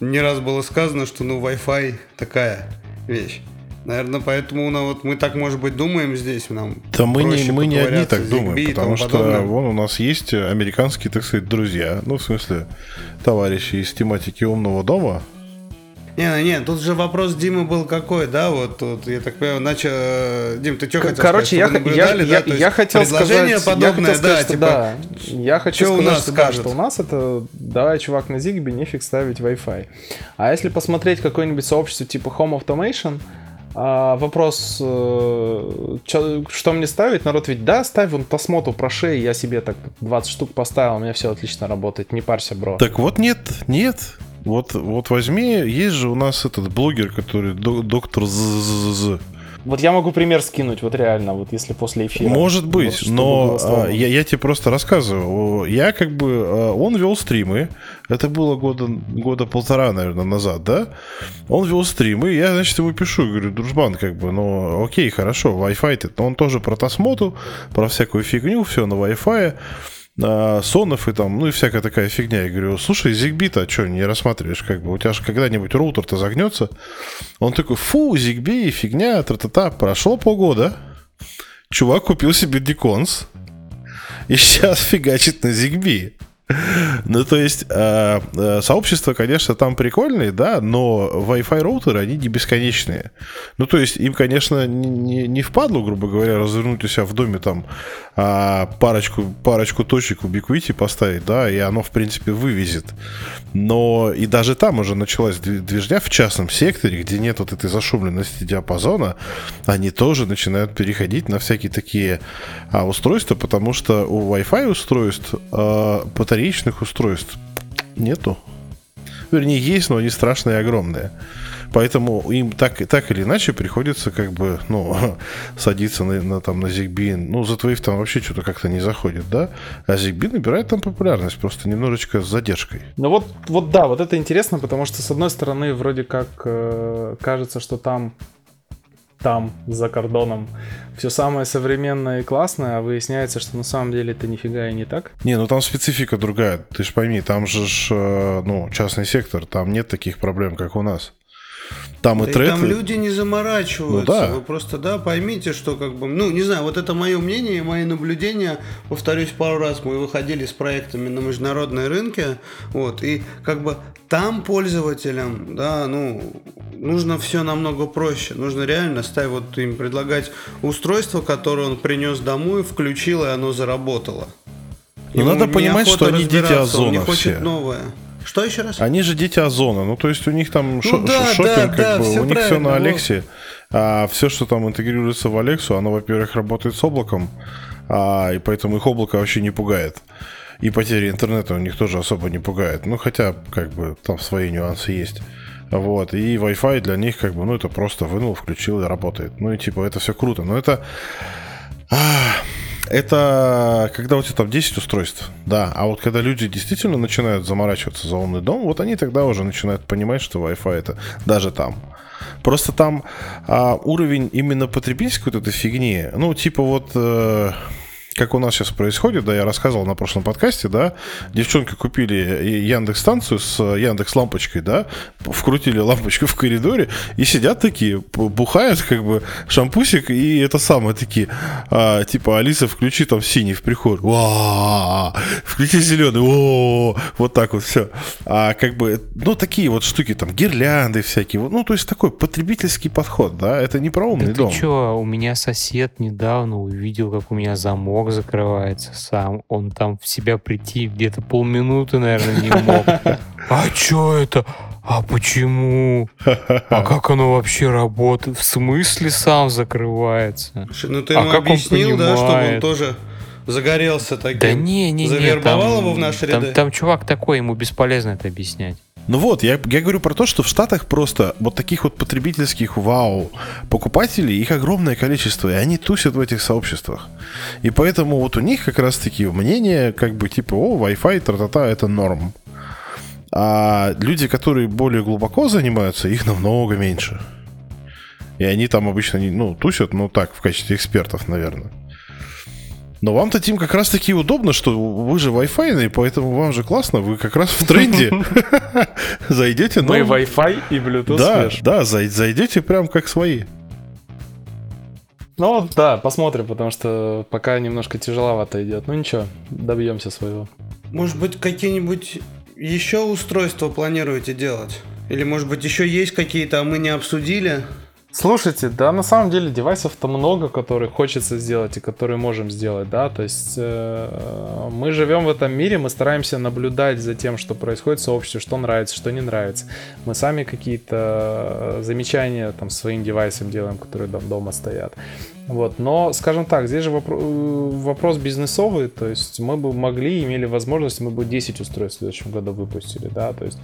не раз было сказано, что, ну, Wi-Fi такая вещь. Наверное, поэтому ну, вот мы так, может быть, думаем здесь. Нам да мы не, мы не одни так думаем, потому что подобное. вон у нас есть американские, так сказать, друзья, ну, в смысле, товарищи из тематики умного дома, не, ну, не, тут же вопрос Димы был какой, да, вот тут, я так понимаю, начал... Э, Дим, ты что хотел Короче, сказать? я, я, да? я, я хотел предложение сказать, подобное, я хотел сказать, да, типа, да. Я хочу сказать, у нас что, да, что у нас это, давай, чувак, на Zigbee, нефиг ставить Wi-Fi. А если посмотреть какое-нибудь сообщество типа Home Automation, а, вопрос, э, чё, что мне ставить? Народ ведь, да, ставь вон Тосмоту про шеи, я себе так 20 штук поставил, у меня все отлично работает, не парься, бро. Так вот нет, нет, вот, вот возьми, есть же у нас этот блогер, который доктор ЗЗЗ. Вот я могу пример скинуть, вот реально, вот если после эфира. Может быть, вот, но а, я, я тебе просто рассказываю. Я как бы... А, он вел стримы. Это было года, года полтора, наверное, назад, да? Он вел стримы. Я, значит, ему пишу, говорю, дружбан, как бы, ну, окей, хорошо, Wi-Fi. Он тоже про Тосмоту, про всякую фигню, все на Wi-Fi сонов и там, ну и всякая такая фигня. Я говорю, слушай, Зигби-то что, не рассматриваешь, как бы, у тебя же когда-нибудь роутер-то загнется? Он такой, фу, Зигби, фигня, тра-та-та. Прошло полгода, чувак купил себе Диконс, и сейчас фигачит на Зигби. Ну, то есть, э, э, сообщество, конечно, там прикольные, да, но Wi-Fi роутеры, они не бесконечные. Ну, то есть, им, конечно, не, не впадло, грубо говоря, развернуть у себя в доме там а, парочку, парочку точек Ubiquiti поставить, да, и оно, в принципе, вывезет. Но и даже там уже началась движня в частном секторе, где нет вот этой зашумленности диапазона, они тоже начинают переходить на всякие такие а, устройства, потому что у Wi-Fi устройств а, батареечных устройств нету. Вернее, есть, но они страшные и огромные. Поэтому им так, так или иначе приходится как бы, ну, садиться на, на, там, на ZigBee. Ну, Zwave там вообще что-то как-то не заходит, да? А ZigBee набирает там популярность, просто немножечко с задержкой. Ну вот, вот да, вот это интересно, потому что, с одной стороны, вроде как э, кажется, что там там, за кордоном, все самое современное и классное, а выясняется, что на самом деле это нифига и не так. Не, ну там специфика другая, ты ж пойми, там же, ж, э, ну, частный сектор, там нет таких проблем, как у нас. Там и, и трек. Там люди не заморачиваются. Ну, да. Вы просто, да, поймите, что как бы, ну, не знаю, вот это мое мнение, мои наблюдения. Повторюсь пару раз, мы выходили с проектами на международные рынки, вот, и как бы там пользователям, да, ну, нужно все намного проще. Нужно реально ставить, вот им предлагать устройство, которое он принес домой, включил, и оно заработало. Но ну, надо понимать, что они дети Озона он не хочет все. новое. Что еще раз? Они же дети Озона. Ну, то есть у них там ну, шо- да, шопинг, да, как да, бы, у них все на Алексе. А все, что там интегрируется в Алексу, оно, во-первых, работает с облаком, а, и поэтому их облако вообще не пугает. И потери интернета у них тоже особо не пугает. Ну, хотя, как бы, там свои нюансы есть. Вот, и Wi-Fi для них, как бы, ну, это просто вынул, включил и работает. Ну, и типа, это все круто. Но это... Это когда у тебя там 10 устройств, да. А вот когда люди действительно начинают заморачиваться за умный дом, вот они тогда уже начинают понимать, что Wi-Fi это даже там. Просто там а, уровень именно потребительской вот этой фигни, ну, типа вот... Э, как у нас сейчас происходит, да, я рассказывал на прошлом подкасте, да, девчонки купили Яндекс станцию с Яндекс лампочкой, да, вкрутили лампочку в коридоре и сидят такие, бухают как бы шампусик и это самое такие, а, типа Алиса, включи там синий в приход, включи зеленый, вот так вот все, а как бы, ну такие вот штуки там гирлянды всякие, ну то есть такой потребительский подход, да, это не про умный да дом. Ты что, у меня сосед недавно увидел, как у меня замок замок закрывается сам. Он там в себя прийти где-то полминуты, наверное, не мог. А что это? А почему? А как оно вообще работает? В смысле сам закрывается? Ну ты а ему объяснил, да, чтобы он тоже загорелся таким? Да не, не, не. Завербовал там, его в наши ряды? Там, там чувак такой, ему бесполезно это объяснять. Ну вот, я, я говорю про то, что в Штатах просто вот таких вот потребительских вау покупателей, их огромное количество, и они тусят в этих сообществах. И поэтому вот у них как раз таки мнение, как бы типа, о, Wi-Fi, тра-та-та, это норм. А люди, которые более глубоко занимаются, их намного меньше. И они там обычно, ну, тусят, ну, так, в качестве экспертов, наверное. Но вам-то, Тим, как раз таки удобно, что вы же Wi-Fi, поэтому вам же классно, вы как раз в тренде. Зайдете, Мы Wi-Fi и Bluetooth Да, да, зайдете прям как свои. Ну, да, посмотрим, потому что пока немножко тяжеловато идет. Ну ничего, добьемся своего. Может быть, какие-нибудь еще устройства планируете делать? Или, может быть, еще есть какие-то, а мы не обсудили? Слушайте, да, на самом деле девайсов-то много, которые хочется сделать и которые можем сделать, да, то есть э, мы живем в этом мире, мы стараемся наблюдать за тем, что происходит в сообществе, что нравится, что не нравится. Мы сами какие-то замечания там своим девайсам делаем, которые там дома стоят. Вот. Но, скажем так, здесь же вопрос, вопрос бизнесовый, то есть мы бы могли, имели возможность, мы бы 10 устройств в следующем году выпустили, да, то есть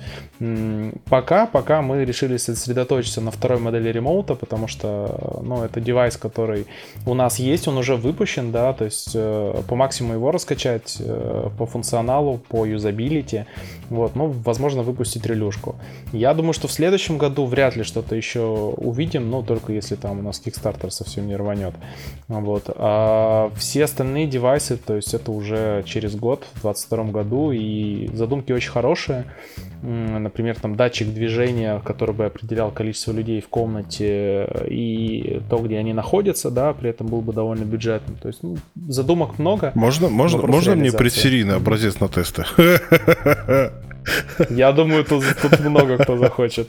пока, пока мы решили сосредоточиться на второй модели ремоута, потому что, ну, это девайс, который у нас есть, он уже выпущен, да, то есть э, по максимуму его раскачать, э, по функционалу, по юзабилити, вот, ну, возможно, выпустить релюшку. Я думаю, что в следующем году вряд ли что-то еще увидим, ну, только если там у нас Kickstarter совсем не рванет. Вот. А все остальные девайсы, то есть это уже через год, в 2022 году, и задумки очень хорошие. Например, там датчик движения, который бы определял количество людей в комнате и то, где они находятся, да, при этом был бы довольно бюджетным. То есть ну, задумок много. Можно, можно, можно мне предсерийный образец на тесты? Я думаю, тут, тут много кто захочет.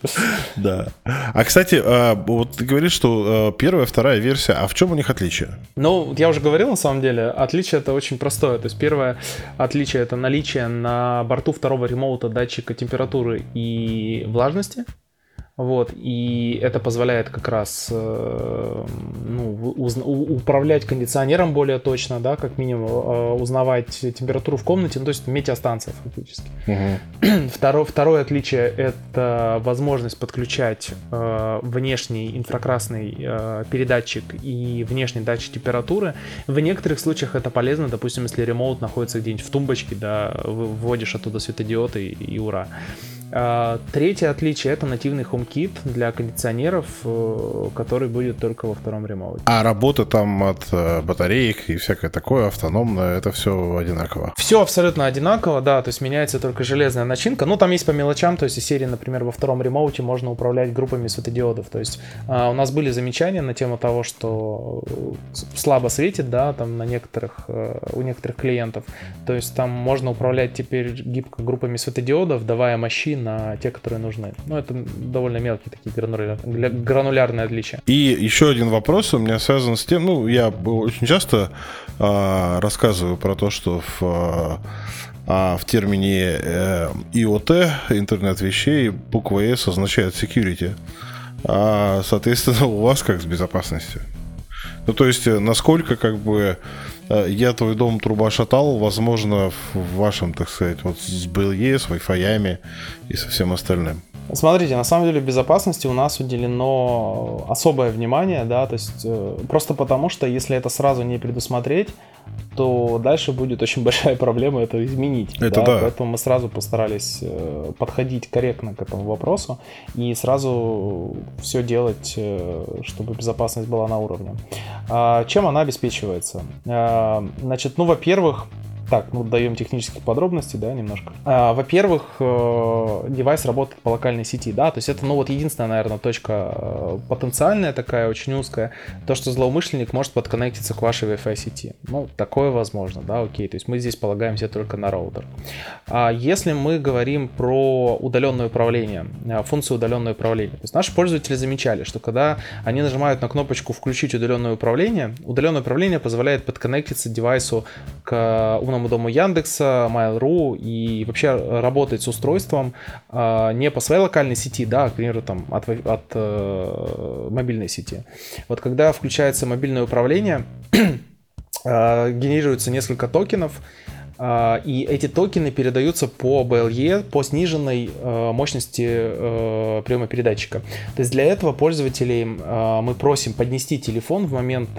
Да. А, кстати, а, вот ты говоришь, что а, первая, вторая версия, а в чем у них отличие? Ну, я уже говорил, на самом деле, отличие это очень простое. То есть первое отличие это наличие на борту второго ремоута датчика температуры и влажности. Вот, и это позволяет как раз э, ну, уз, управлять кондиционером более точно, да, как минимум э, узнавать температуру в комнате, ну, то есть метеостанция фактически. Угу. Второе, второе отличие — это возможность подключать э, внешний инфракрасный передатчик и внешний датчик температуры. В некоторых случаях это полезно, допустим, если ремоут находится где-нибудь в тумбочке, да, выводишь оттуда светодиоды и, и ура. А, третье отличие это нативный HomeKit для кондиционеров, э, который будет только во втором ремоуте. А работа там от э, батареек и всякое такое автономное, это все одинаково? Все абсолютно одинаково, да, то есть меняется только железная начинка. Ну, там есть по мелочам, то есть из серии, например, во втором ремоуте можно управлять группами светодиодов. То есть а, у нас были замечания на тему того, что слабо светит, да, там на некоторых, э, у некоторых клиентов. То есть там можно управлять теперь гибко группами светодиодов, давая мощи на те, которые нужны. Ну, это довольно мелкие такие гранулярные, гранулярные отличия. И еще один вопрос у меня связан с тем, ну, я очень часто э, рассказываю про то, что в а в термине э, IoT, интернет вещей, буква S означает security. А, соответственно, у вас как с безопасностью? Ну, то есть, насколько, как бы, Э, я твой дом труба шатал, возможно, в вашем, так сказать, вот с BLE, с Wi-Fi и со всем остальным. Смотрите, на самом деле безопасности у нас уделено особое внимание, да, то есть э, просто потому, что если это сразу не предусмотреть, то дальше будет очень большая проблема это изменить. Это да. да. Поэтому мы сразу постарались э, подходить корректно к этому вопросу и сразу все делать, э, чтобы безопасность была на уровне. А, чем она обеспечивается? А, значит, ну, во-первых, так, ну даем технические подробности, да, немножко. А, во-первых, э, девайс работает по локальной сети, да, то есть это, ну вот единственная, наверное, точка э, потенциальная такая, очень узкая, то, что злоумышленник может подконнектиться к вашей Wi-Fi сети. Ну, такое возможно, да, окей, то есть мы здесь полагаемся только на роутер. А если мы говорим про удаленное управление, э, функцию удаленное управление, то есть наши пользователи замечали, что когда они нажимают на кнопочку «Включить удаленное управление», удаленное управление позволяет подконнектиться девайсу к умному дому Яндекса, Mail.ru и вообще работать с устройством э, не по своей локальной сети, да, а, к примеру, там, от, от э, мобильной сети. Вот когда включается мобильное управление, э, генерируется несколько токенов, и эти токены передаются по BLE по сниженной э, мощности э, приема передатчика. То есть для этого пользователей мы просим поднести телефон в момент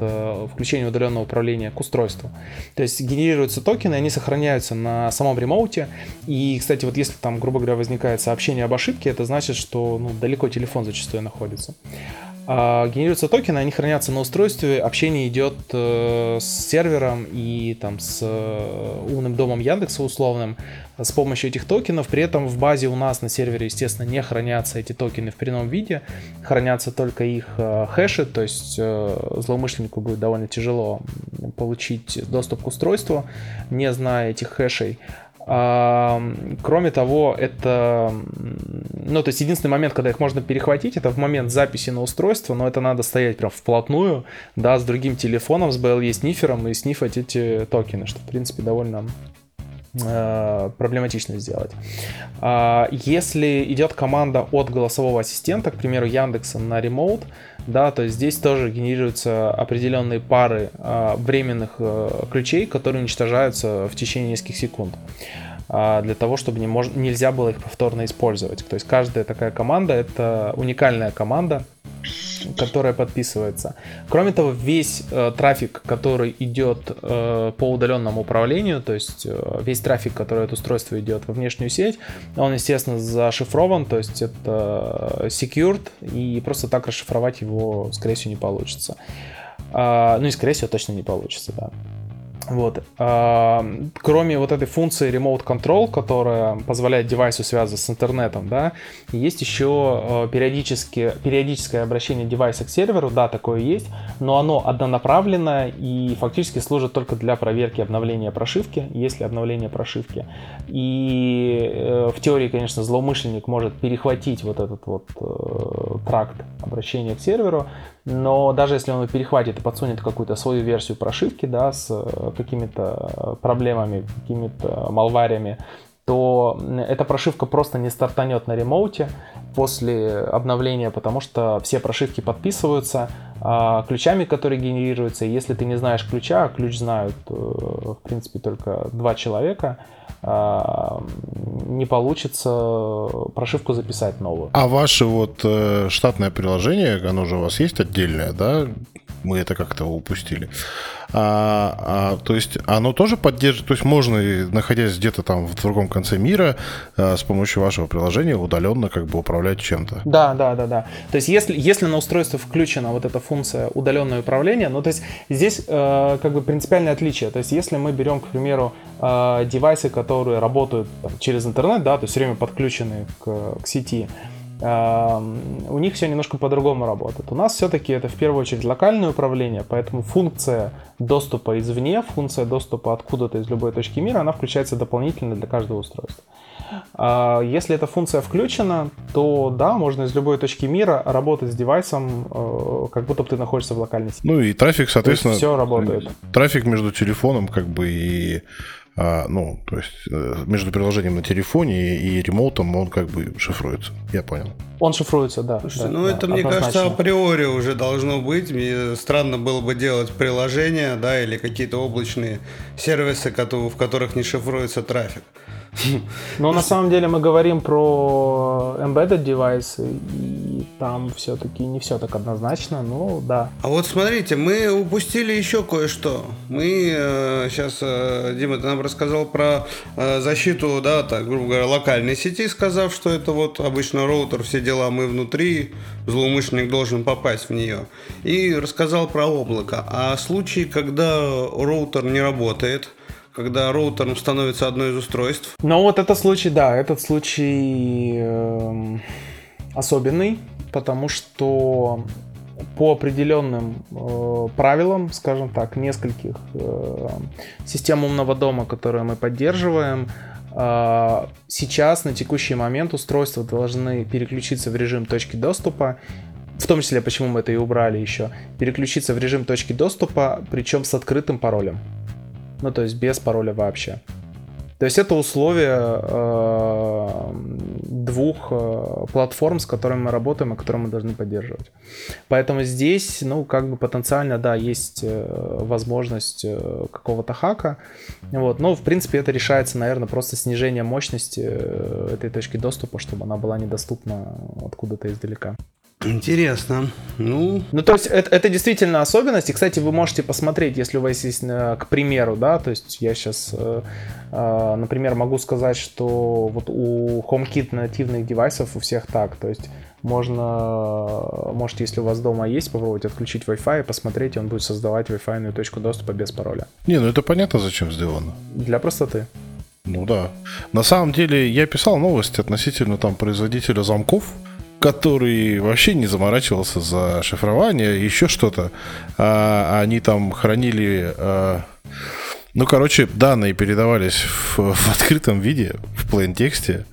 включения удаленного управления к устройству. То есть генерируются токены, они сохраняются на самом ремоуте. И, кстати, вот если там, грубо говоря, возникает сообщение об ошибке, это значит, что ну, далеко телефон зачастую находится. А, генерируются токены, они хранятся на устройстве, общение идет э, с сервером и там с э, умным домом Яндекса условным с помощью этих токенов. При этом в базе у нас на сервере, естественно, не хранятся эти токены в прямом виде, хранятся только их э, хэши, то есть злоумышленнику будет довольно тяжело получить доступ к устройству, не зная этих хэшей. Кроме того, это, ну, то есть единственный момент, когда их можно перехватить, это в момент записи на устройство, но это надо стоять прям вплотную, да, с другим телефоном, с BLE снифером и снифать эти токены, что, в принципе, довольно э, проблематично сделать. А, если идет команда от голосового ассистента, к примеру, Яндекса на Remote, да, то есть здесь тоже генерируются определенные пары а, временных а, ключей, которые уничтожаются в течение нескольких секунд для того, чтобы не мож... нельзя было их повторно использовать. То есть каждая такая команда это уникальная команда, которая подписывается. Кроме того, весь э, трафик, который идет э, по удаленному управлению, то есть э, весь трафик, который от устройства идет во внешнюю сеть, он, естественно, зашифрован, то есть это secured, и просто так расшифровать его, скорее всего, не получится. А, ну и, скорее всего, точно не получится, да. Вот. Кроме вот этой функции Remote Control, которая позволяет девайсу связываться с интернетом, да, есть еще э, периодически, периодическое обращение девайса к серверу, да, такое есть, но оно однонаправленное и фактически служит только для проверки обновления прошивки, если обновление прошивки. И э, в теории, конечно, злоумышленник может перехватить вот этот вот э, тракт обращения к серверу, но даже если он перехватит и подсунет какую-то свою версию прошивки, да, с э, какими-то проблемами, какими-то малвариями, то эта прошивка просто не стартанет на ремоуте после обновления, потому что все прошивки подписываются ключами, которые генерируются. если ты не знаешь ключа, а ключ знают, э, в принципе, только два человека, а, не получится прошивку записать новую. А ваше вот э, штатное приложение, оно же у вас есть отдельное, да? Мы это как-то упустили. А, а, то есть оно тоже поддерживает, то есть можно, находясь где-то там в другом конце мира, а, с помощью вашего приложения удаленно как бы управлять чем-то. Да, да, да, да. То есть если, если на устройство включена вот эта функция удаленное управление, ну то есть здесь э, как бы принципиальное отличие. То есть если мы берем, к примеру, э, девайсы, которые работают там, через интернет, да, то есть все время подключены к, к сети, у них все немножко по-другому работает. У нас все-таки это в первую очередь локальное управление, поэтому функция доступа извне, функция доступа откуда-то из любой точки мира, она включается дополнительно для каждого устройства. А, если эта функция включена, то да, можно из любой точки мира работать с девайсом, э, как будто бы ты находишься в локальной сети. Ну и трафик, соответственно, все работает. Трафик между телефоном как бы и ну, то есть э, между приложением на телефоне и, ремоутом он как бы шифруется. Я понял. Он шифруется, да. Слушайте, да ну да, это, мне кажется, априори уже должно быть. Мне странно было бы делать приложения, да, или какие-то облачные сервисы, в которых не шифруется трафик. Но на самом деле мы говорим про embedded девайсы, и там все-таки не все так однозначно, но да. А вот смотрите, мы упустили еще кое-что. Мы э, сейчас, э, Дима, ты нам рассказал про э, защиту, да, так, грубо говоря, локальной сети, сказав, что это вот обычно роутер, все дела мы внутри, злоумышленник должен попасть в нее. И рассказал про облако. А случаи, когда роутер не работает, когда роутером становится одно из устройств. Ну вот этот случай, да, этот случай э, особенный, потому что по определенным э, правилам, скажем так, нескольких э, систем умного дома, которые мы поддерживаем, э, сейчас на текущий момент устройства должны переключиться в режим точки доступа в том числе, почему мы это и убрали еще, переключиться в режим точки доступа, причем с открытым паролем. Ну, то есть без пароля вообще. То есть это условие э, двух э, платформ, с которыми мы работаем и которые мы должны поддерживать. Поэтому здесь, ну, как бы потенциально, да, есть э, возможность э, какого-то хака. Вот. Но, в принципе, это решается, наверное, просто снижением мощности э, этой точки доступа, чтобы она была недоступна откуда-то издалека. Интересно. Ну, ну то есть это, это действительно особенность. И, кстати, вы можете посмотреть, если у вас есть, э, к примеру, да, то есть я сейчас, э, э, например, могу сказать, что вот у HomeKit нативных девайсов у всех так, то есть можно, можете, если у вас дома есть, попробовать отключить Wi-Fi и посмотреть, он будет создавать Wi-Fi точку доступа без пароля. Не, ну это понятно, зачем сделано. Для простоты. Ну да. На самом деле я писал новость относительно там производителя замков, который вообще не заморачивался за шифрование, еще что-то. А, они там хранили... А, ну, короче, данные передавались в, в открытом виде, в plain тексте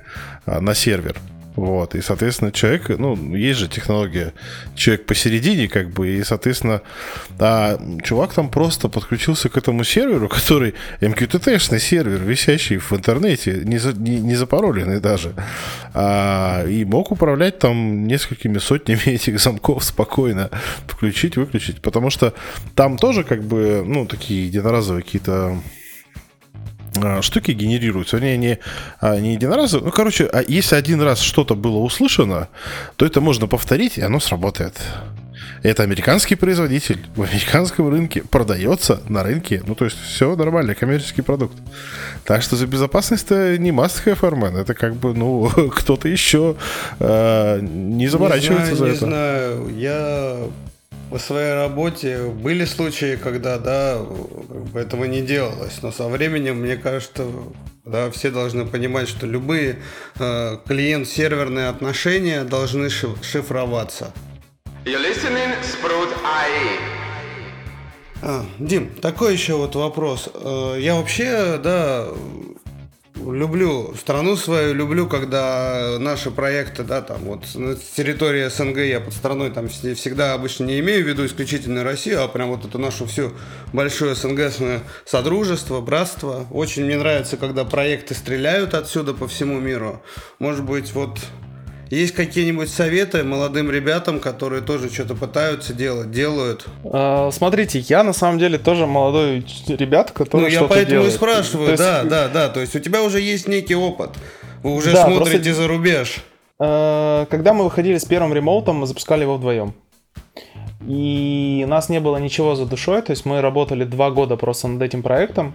а, на сервер. Вот, и, соответственно, человек, ну, есть же технология, человек посередине, как бы, и, соответственно, а чувак там просто подключился к этому серверу, который MQTT-шный сервер, висящий в интернете, не, за, не, не запароленный даже, а, и мог управлять там несколькими сотнями этих замков спокойно, включить, выключить, потому что там тоже, как бы, ну, такие единоразовые какие-то штуки генерируются. Вернее, не, а, не единоразово. Ну, короче, а если один раз что-то было услышано, то это можно повторить, и оно сработает. Это американский производитель в американском рынке продается на рынке. Ну, то есть все нормально, коммерческий продукт. Так что за безопасность-то не must have Arman. Это как бы, ну, кто-то еще э, не заморачивается не знаю, за не это. Не знаю, я по своей работе были случаи, когда, да, этого не делалось, но со временем, мне кажется, да, все должны понимать, что любые э, клиент-серверные отношения должны шифроваться. You're listening, e. А, Дим, такой еще вот вопрос. Э, я вообще, да, люблю страну свою, люблю, когда наши проекты, да, там вот на территории СНГ я под страной там всегда обычно не имею в виду исключительно Россию, а прям вот эту нашу всю большое СНГ содружество, братство. Очень мне нравится, когда проекты стреляют отсюда по всему миру. Может быть, вот есть какие-нибудь советы молодым ребятам, которые тоже что-то пытаются делать, делают? А, смотрите, я на самом деле тоже молодой ребят, который Ну, я поэтому делает. и спрашиваю, есть... да, да, да. То есть у тебя уже есть некий опыт. Вы уже да, смотрите просто... за рубеж. А, когда мы выходили с первым ремоутом, мы запускали его вдвоем. И у нас не было ничего за душой, то есть мы работали два года просто над этим проектом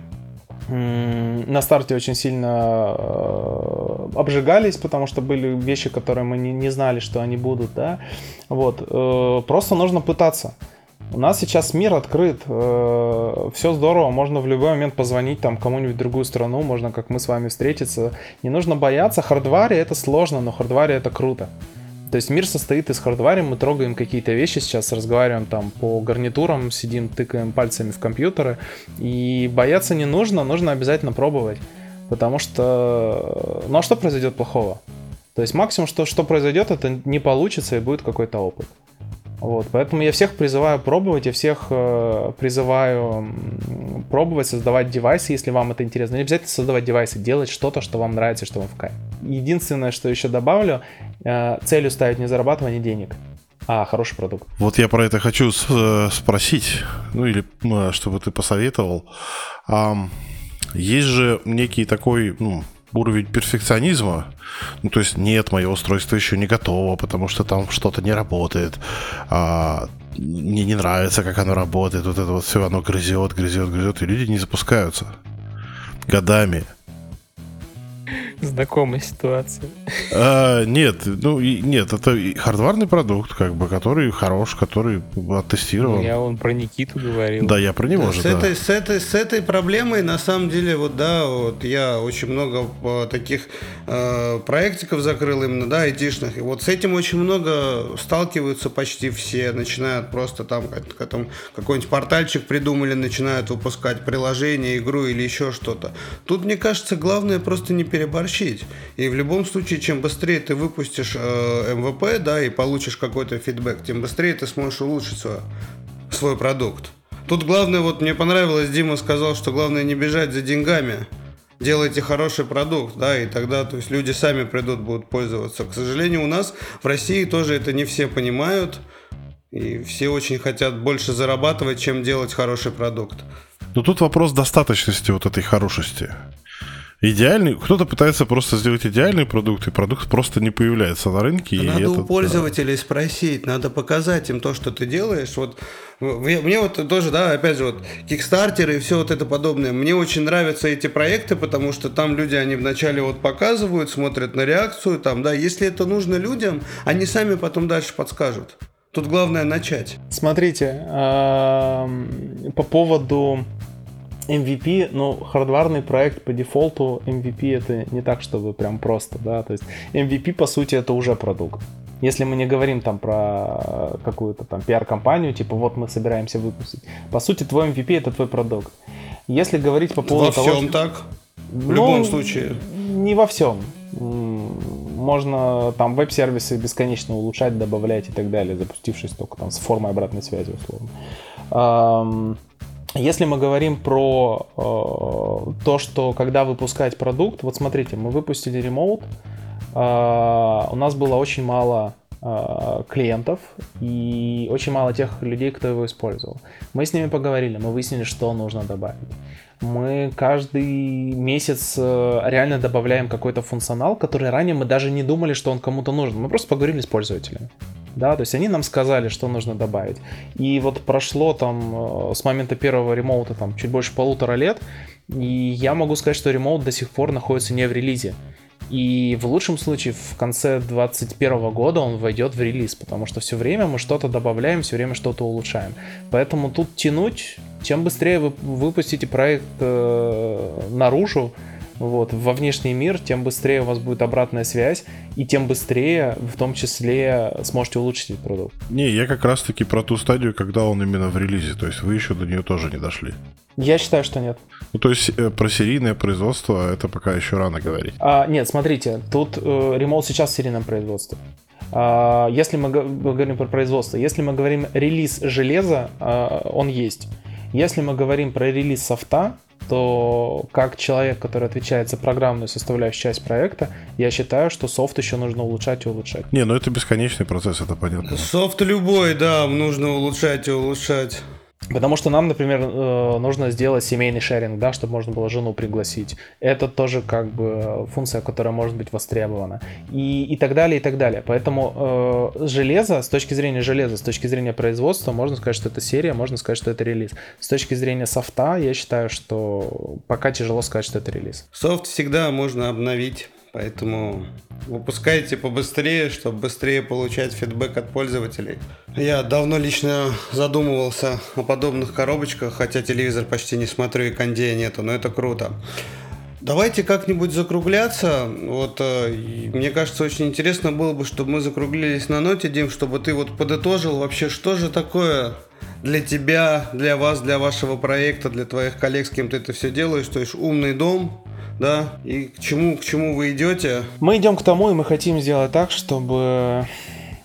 на старте очень сильно э, обжигались, потому что были вещи, которые мы не, не знали, что они будут, да. Вот, э, просто нужно пытаться. У нас сейчас мир открыт, э, все здорово, можно в любой момент позвонить там кому-нибудь в другую страну, можно как мы с вами встретиться. Не нужно бояться, хардваре это сложно, но хардваре это круто. То есть мир состоит из хардвара, мы трогаем какие-то вещи сейчас, разговариваем там по гарнитурам, сидим, тыкаем пальцами в компьютеры. И бояться не нужно, нужно обязательно пробовать. Потому что... Ну а что произойдет плохого? То есть максимум, что, что произойдет, это не получится и будет какой-то опыт. Вот, поэтому я всех призываю пробовать, я всех э, призываю пробовать создавать девайсы, если вам это интересно. Не обязательно создавать девайсы, делать что-то, что вам нравится, что вам в кайф. Единственное, что еще добавлю, э, целью ставить не зарабатывание денег, а хороший продукт. Вот я про это хочу э, спросить, ну или ну, чтобы ты посоветовал. А, есть же некий такой, ну, уровень перфекционизма. Ну, то есть, нет, мое устройство еще не готово, потому что там что-то не работает. А, мне не нравится, как оно работает. Вот это вот все, оно грызет, грызет, грызет, и люди не запускаются годами. Знакомая ситуация. А, нет, ну нет, это хардварный продукт, как бы, который хорош, который оттестирован. Я он про Никиту говорил. Да, я про него да, же. С, да. этой, с, этой, с этой проблемой, на самом деле, вот да, вот я очень много э, таких э, проектиков закрыл именно, да, айтишных. И вот с этим очень много сталкиваются почти все, начинают просто там, как, там какой-нибудь портальчик придумали, начинают выпускать приложение, игру или еще что-то. Тут, мне кажется, главное просто не переборщить переборщить. И в любом случае, чем быстрее ты выпустишь э, МВП, да, и получишь какой-то фидбэк, тем быстрее ты сможешь улучшить свой, свой продукт. Тут главное, вот мне понравилось, Дима сказал, что главное не бежать за деньгами. Делайте хороший продукт, да, и тогда, то есть люди сами придут, будут пользоваться. К сожалению, у нас в России тоже это не все понимают, и все очень хотят больше зарабатывать, чем делать хороший продукт. Но тут вопрос достаточности вот этой хорошести идеальный. Кто-то пытается просто сделать идеальный продукт, и продукт просто не появляется на рынке. И надо этот, у пользователей да. спросить, надо показать им то, что ты делаешь. Вот мне вот тоже, да, опять же, вот Kickstarter и все вот это подобное. Мне очень нравятся эти проекты, потому что там люди, они вначале вот показывают, смотрят на реакцию, там, да, если это нужно людям, они сами потом дальше подскажут. Тут главное начать. Смотрите, по поводу MVP, ну, хардварный проект по дефолту MVP это не так, чтобы прям просто, да, то есть MVP, по сути, это уже продукт. Если мы не говорим там про какую-то там пиар-компанию, типа вот мы собираемся выпустить, по сути, твой MVP это твой продукт. Если говорить по поводу во того... всем так? В ну, любом случае. Не во всем можно там веб-сервисы бесконечно улучшать, добавлять и так далее, запустившись только там с формой обратной связи условно. Если мы говорим про э, то, что когда выпускать продукт, вот смотрите, мы выпустили ремоут, э, у нас было очень мало э, клиентов и очень мало тех людей, кто его использовал. Мы с ними поговорили, мы выяснили, что нужно добавить. Мы каждый месяц э, реально добавляем какой-то функционал, который ранее мы даже не думали, что он кому-то нужен. Мы просто поговорили с пользователями да, то есть они нам сказали, что нужно добавить. И вот прошло там э, с момента первого ремоута там чуть больше полутора лет, и я могу сказать, что ремоут до сих пор находится не в релизе. И в лучшем случае в конце 2021 года он войдет в релиз, потому что все время мы что-то добавляем, все время что-то улучшаем. Поэтому тут тянуть, чем быстрее вы выпустите проект э, наружу, вот, во внешний мир, тем быстрее у вас будет обратная связь, и тем быстрее, в том числе, сможете улучшить этот продукт. Не, я как раз-таки про ту стадию, когда он именно в релизе, то есть вы еще до нее тоже не дошли. Я считаю, что нет. Ну, то есть э, про серийное производство это пока еще рано говорить. А, нет, смотрите, тут э, ремоут сейчас в серийном производстве. А, если мы говорим про производство, если мы говорим релиз железа, а, он есть. Если мы говорим про релиз софта, то как человек, который отвечает за программную составляющую часть проекта, я считаю, что софт еще нужно улучшать и улучшать. Не, ну это бесконечный процесс, это понятно. Софт любой, да, нужно улучшать и улучшать. Потому что нам, например, э, нужно сделать семейный шеринг, да, чтобы можно было жену пригласить. Это тоже как бы функция, которая может быть востребована. И, и так далее, и так далее. Поэтому э, железо, с точки зрения железа, с точки зрения производства, можно сказать, что это серия, можно сказать, что это релиз. С точки зрения софта, я считаю, что пока тяжело сказать, что это релиз. Софт всегда можно обновить. Поэтому выпускайте побыстрее, чтобы быстрее получать фидбэк от пользователей. Я давно лично задумывался о подобных коробочках, хотя телевизор почти не смотрю и кондея нету, но это круто. Давайте как-нибудь закругляться. Вот э, мне кажется, очень интересно было бы, чтобы мы закруглились на ноте, Дим, чтобы ты вот подытожил вообще, что же такое для тебя, для вас, для вашего проекта, для твоих коллег, с кем ты это все делаешь, то есть умный дом, да, и к чему, к чему вы идете? Мы идем к тому, и мы хотим сделать так, чтобы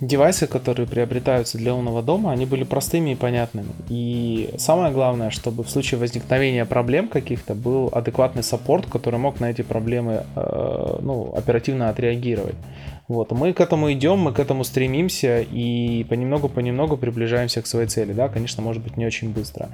девайсы, которые приобретаются для умного дома, они были простыми и понятными. И самое главное, чтобы в случае возникновения проблем каких-то был адекватный саппорт, который мог на эти проблемы э, ну, оперативно отреагировать. Вот, мы к этому идем, мы к этому стремимся и понемногу-понемногу приближаемся к своей цели, да, конечно, может быть не очень быстро.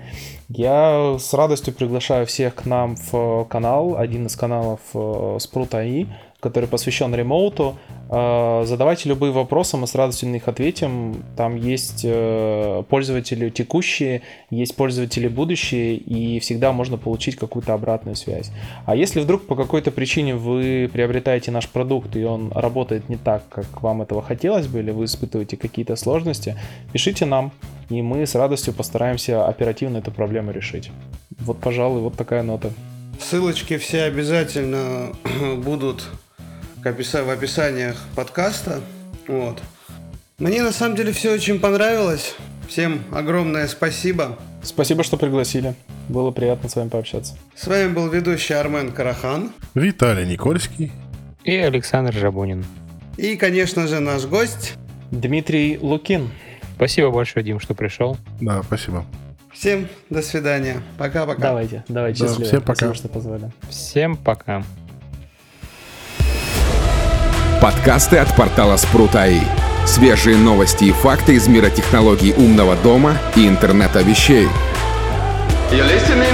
Я с радостью приглашаю всех к нам в канал, один из каналов э, Sprut.ai, который посвящен ремоуту. А, задавайте любые вопросы, мы с радостью на них ответим. Там есть э, пользователи текущие, есть пользователи будущие, и всегда можно получить какую-то обратную связь. А если вдруг по какой-то причине вы приобретаете наш продукт, и он работает не так, как вам этого хотелось бы, или вы испытываете какие-то сложности, пишите нам, и мы с радостью постараемся оперативно эту проблему решить. Вот, пожалуй, вот такая нота. Ссылочки все обязательно будут в описаниях подкаста. Вот. Мне на самом деле все очень понравилось. Всем огромное спасибо. Спасибо, что пригласили. Было приятно с вами пообщаться. С вами был ведущий Армен Карахан. Виталий Никольский. И Александр Жабунин. И, конечно же, наш гость. Дмитрий Лукин. Спасибо большое, Дим, что пришел. Да, спасибо. Всем до свидания. Пока-пока. Давайте, давайте, да, счастливо. Всем пока. Спасибо, что позвали. Всем пока. Подкасты от портала Спрут.АИ. Свежие новости и факты из мира технологий умного дома и интернета вещей. You're listening,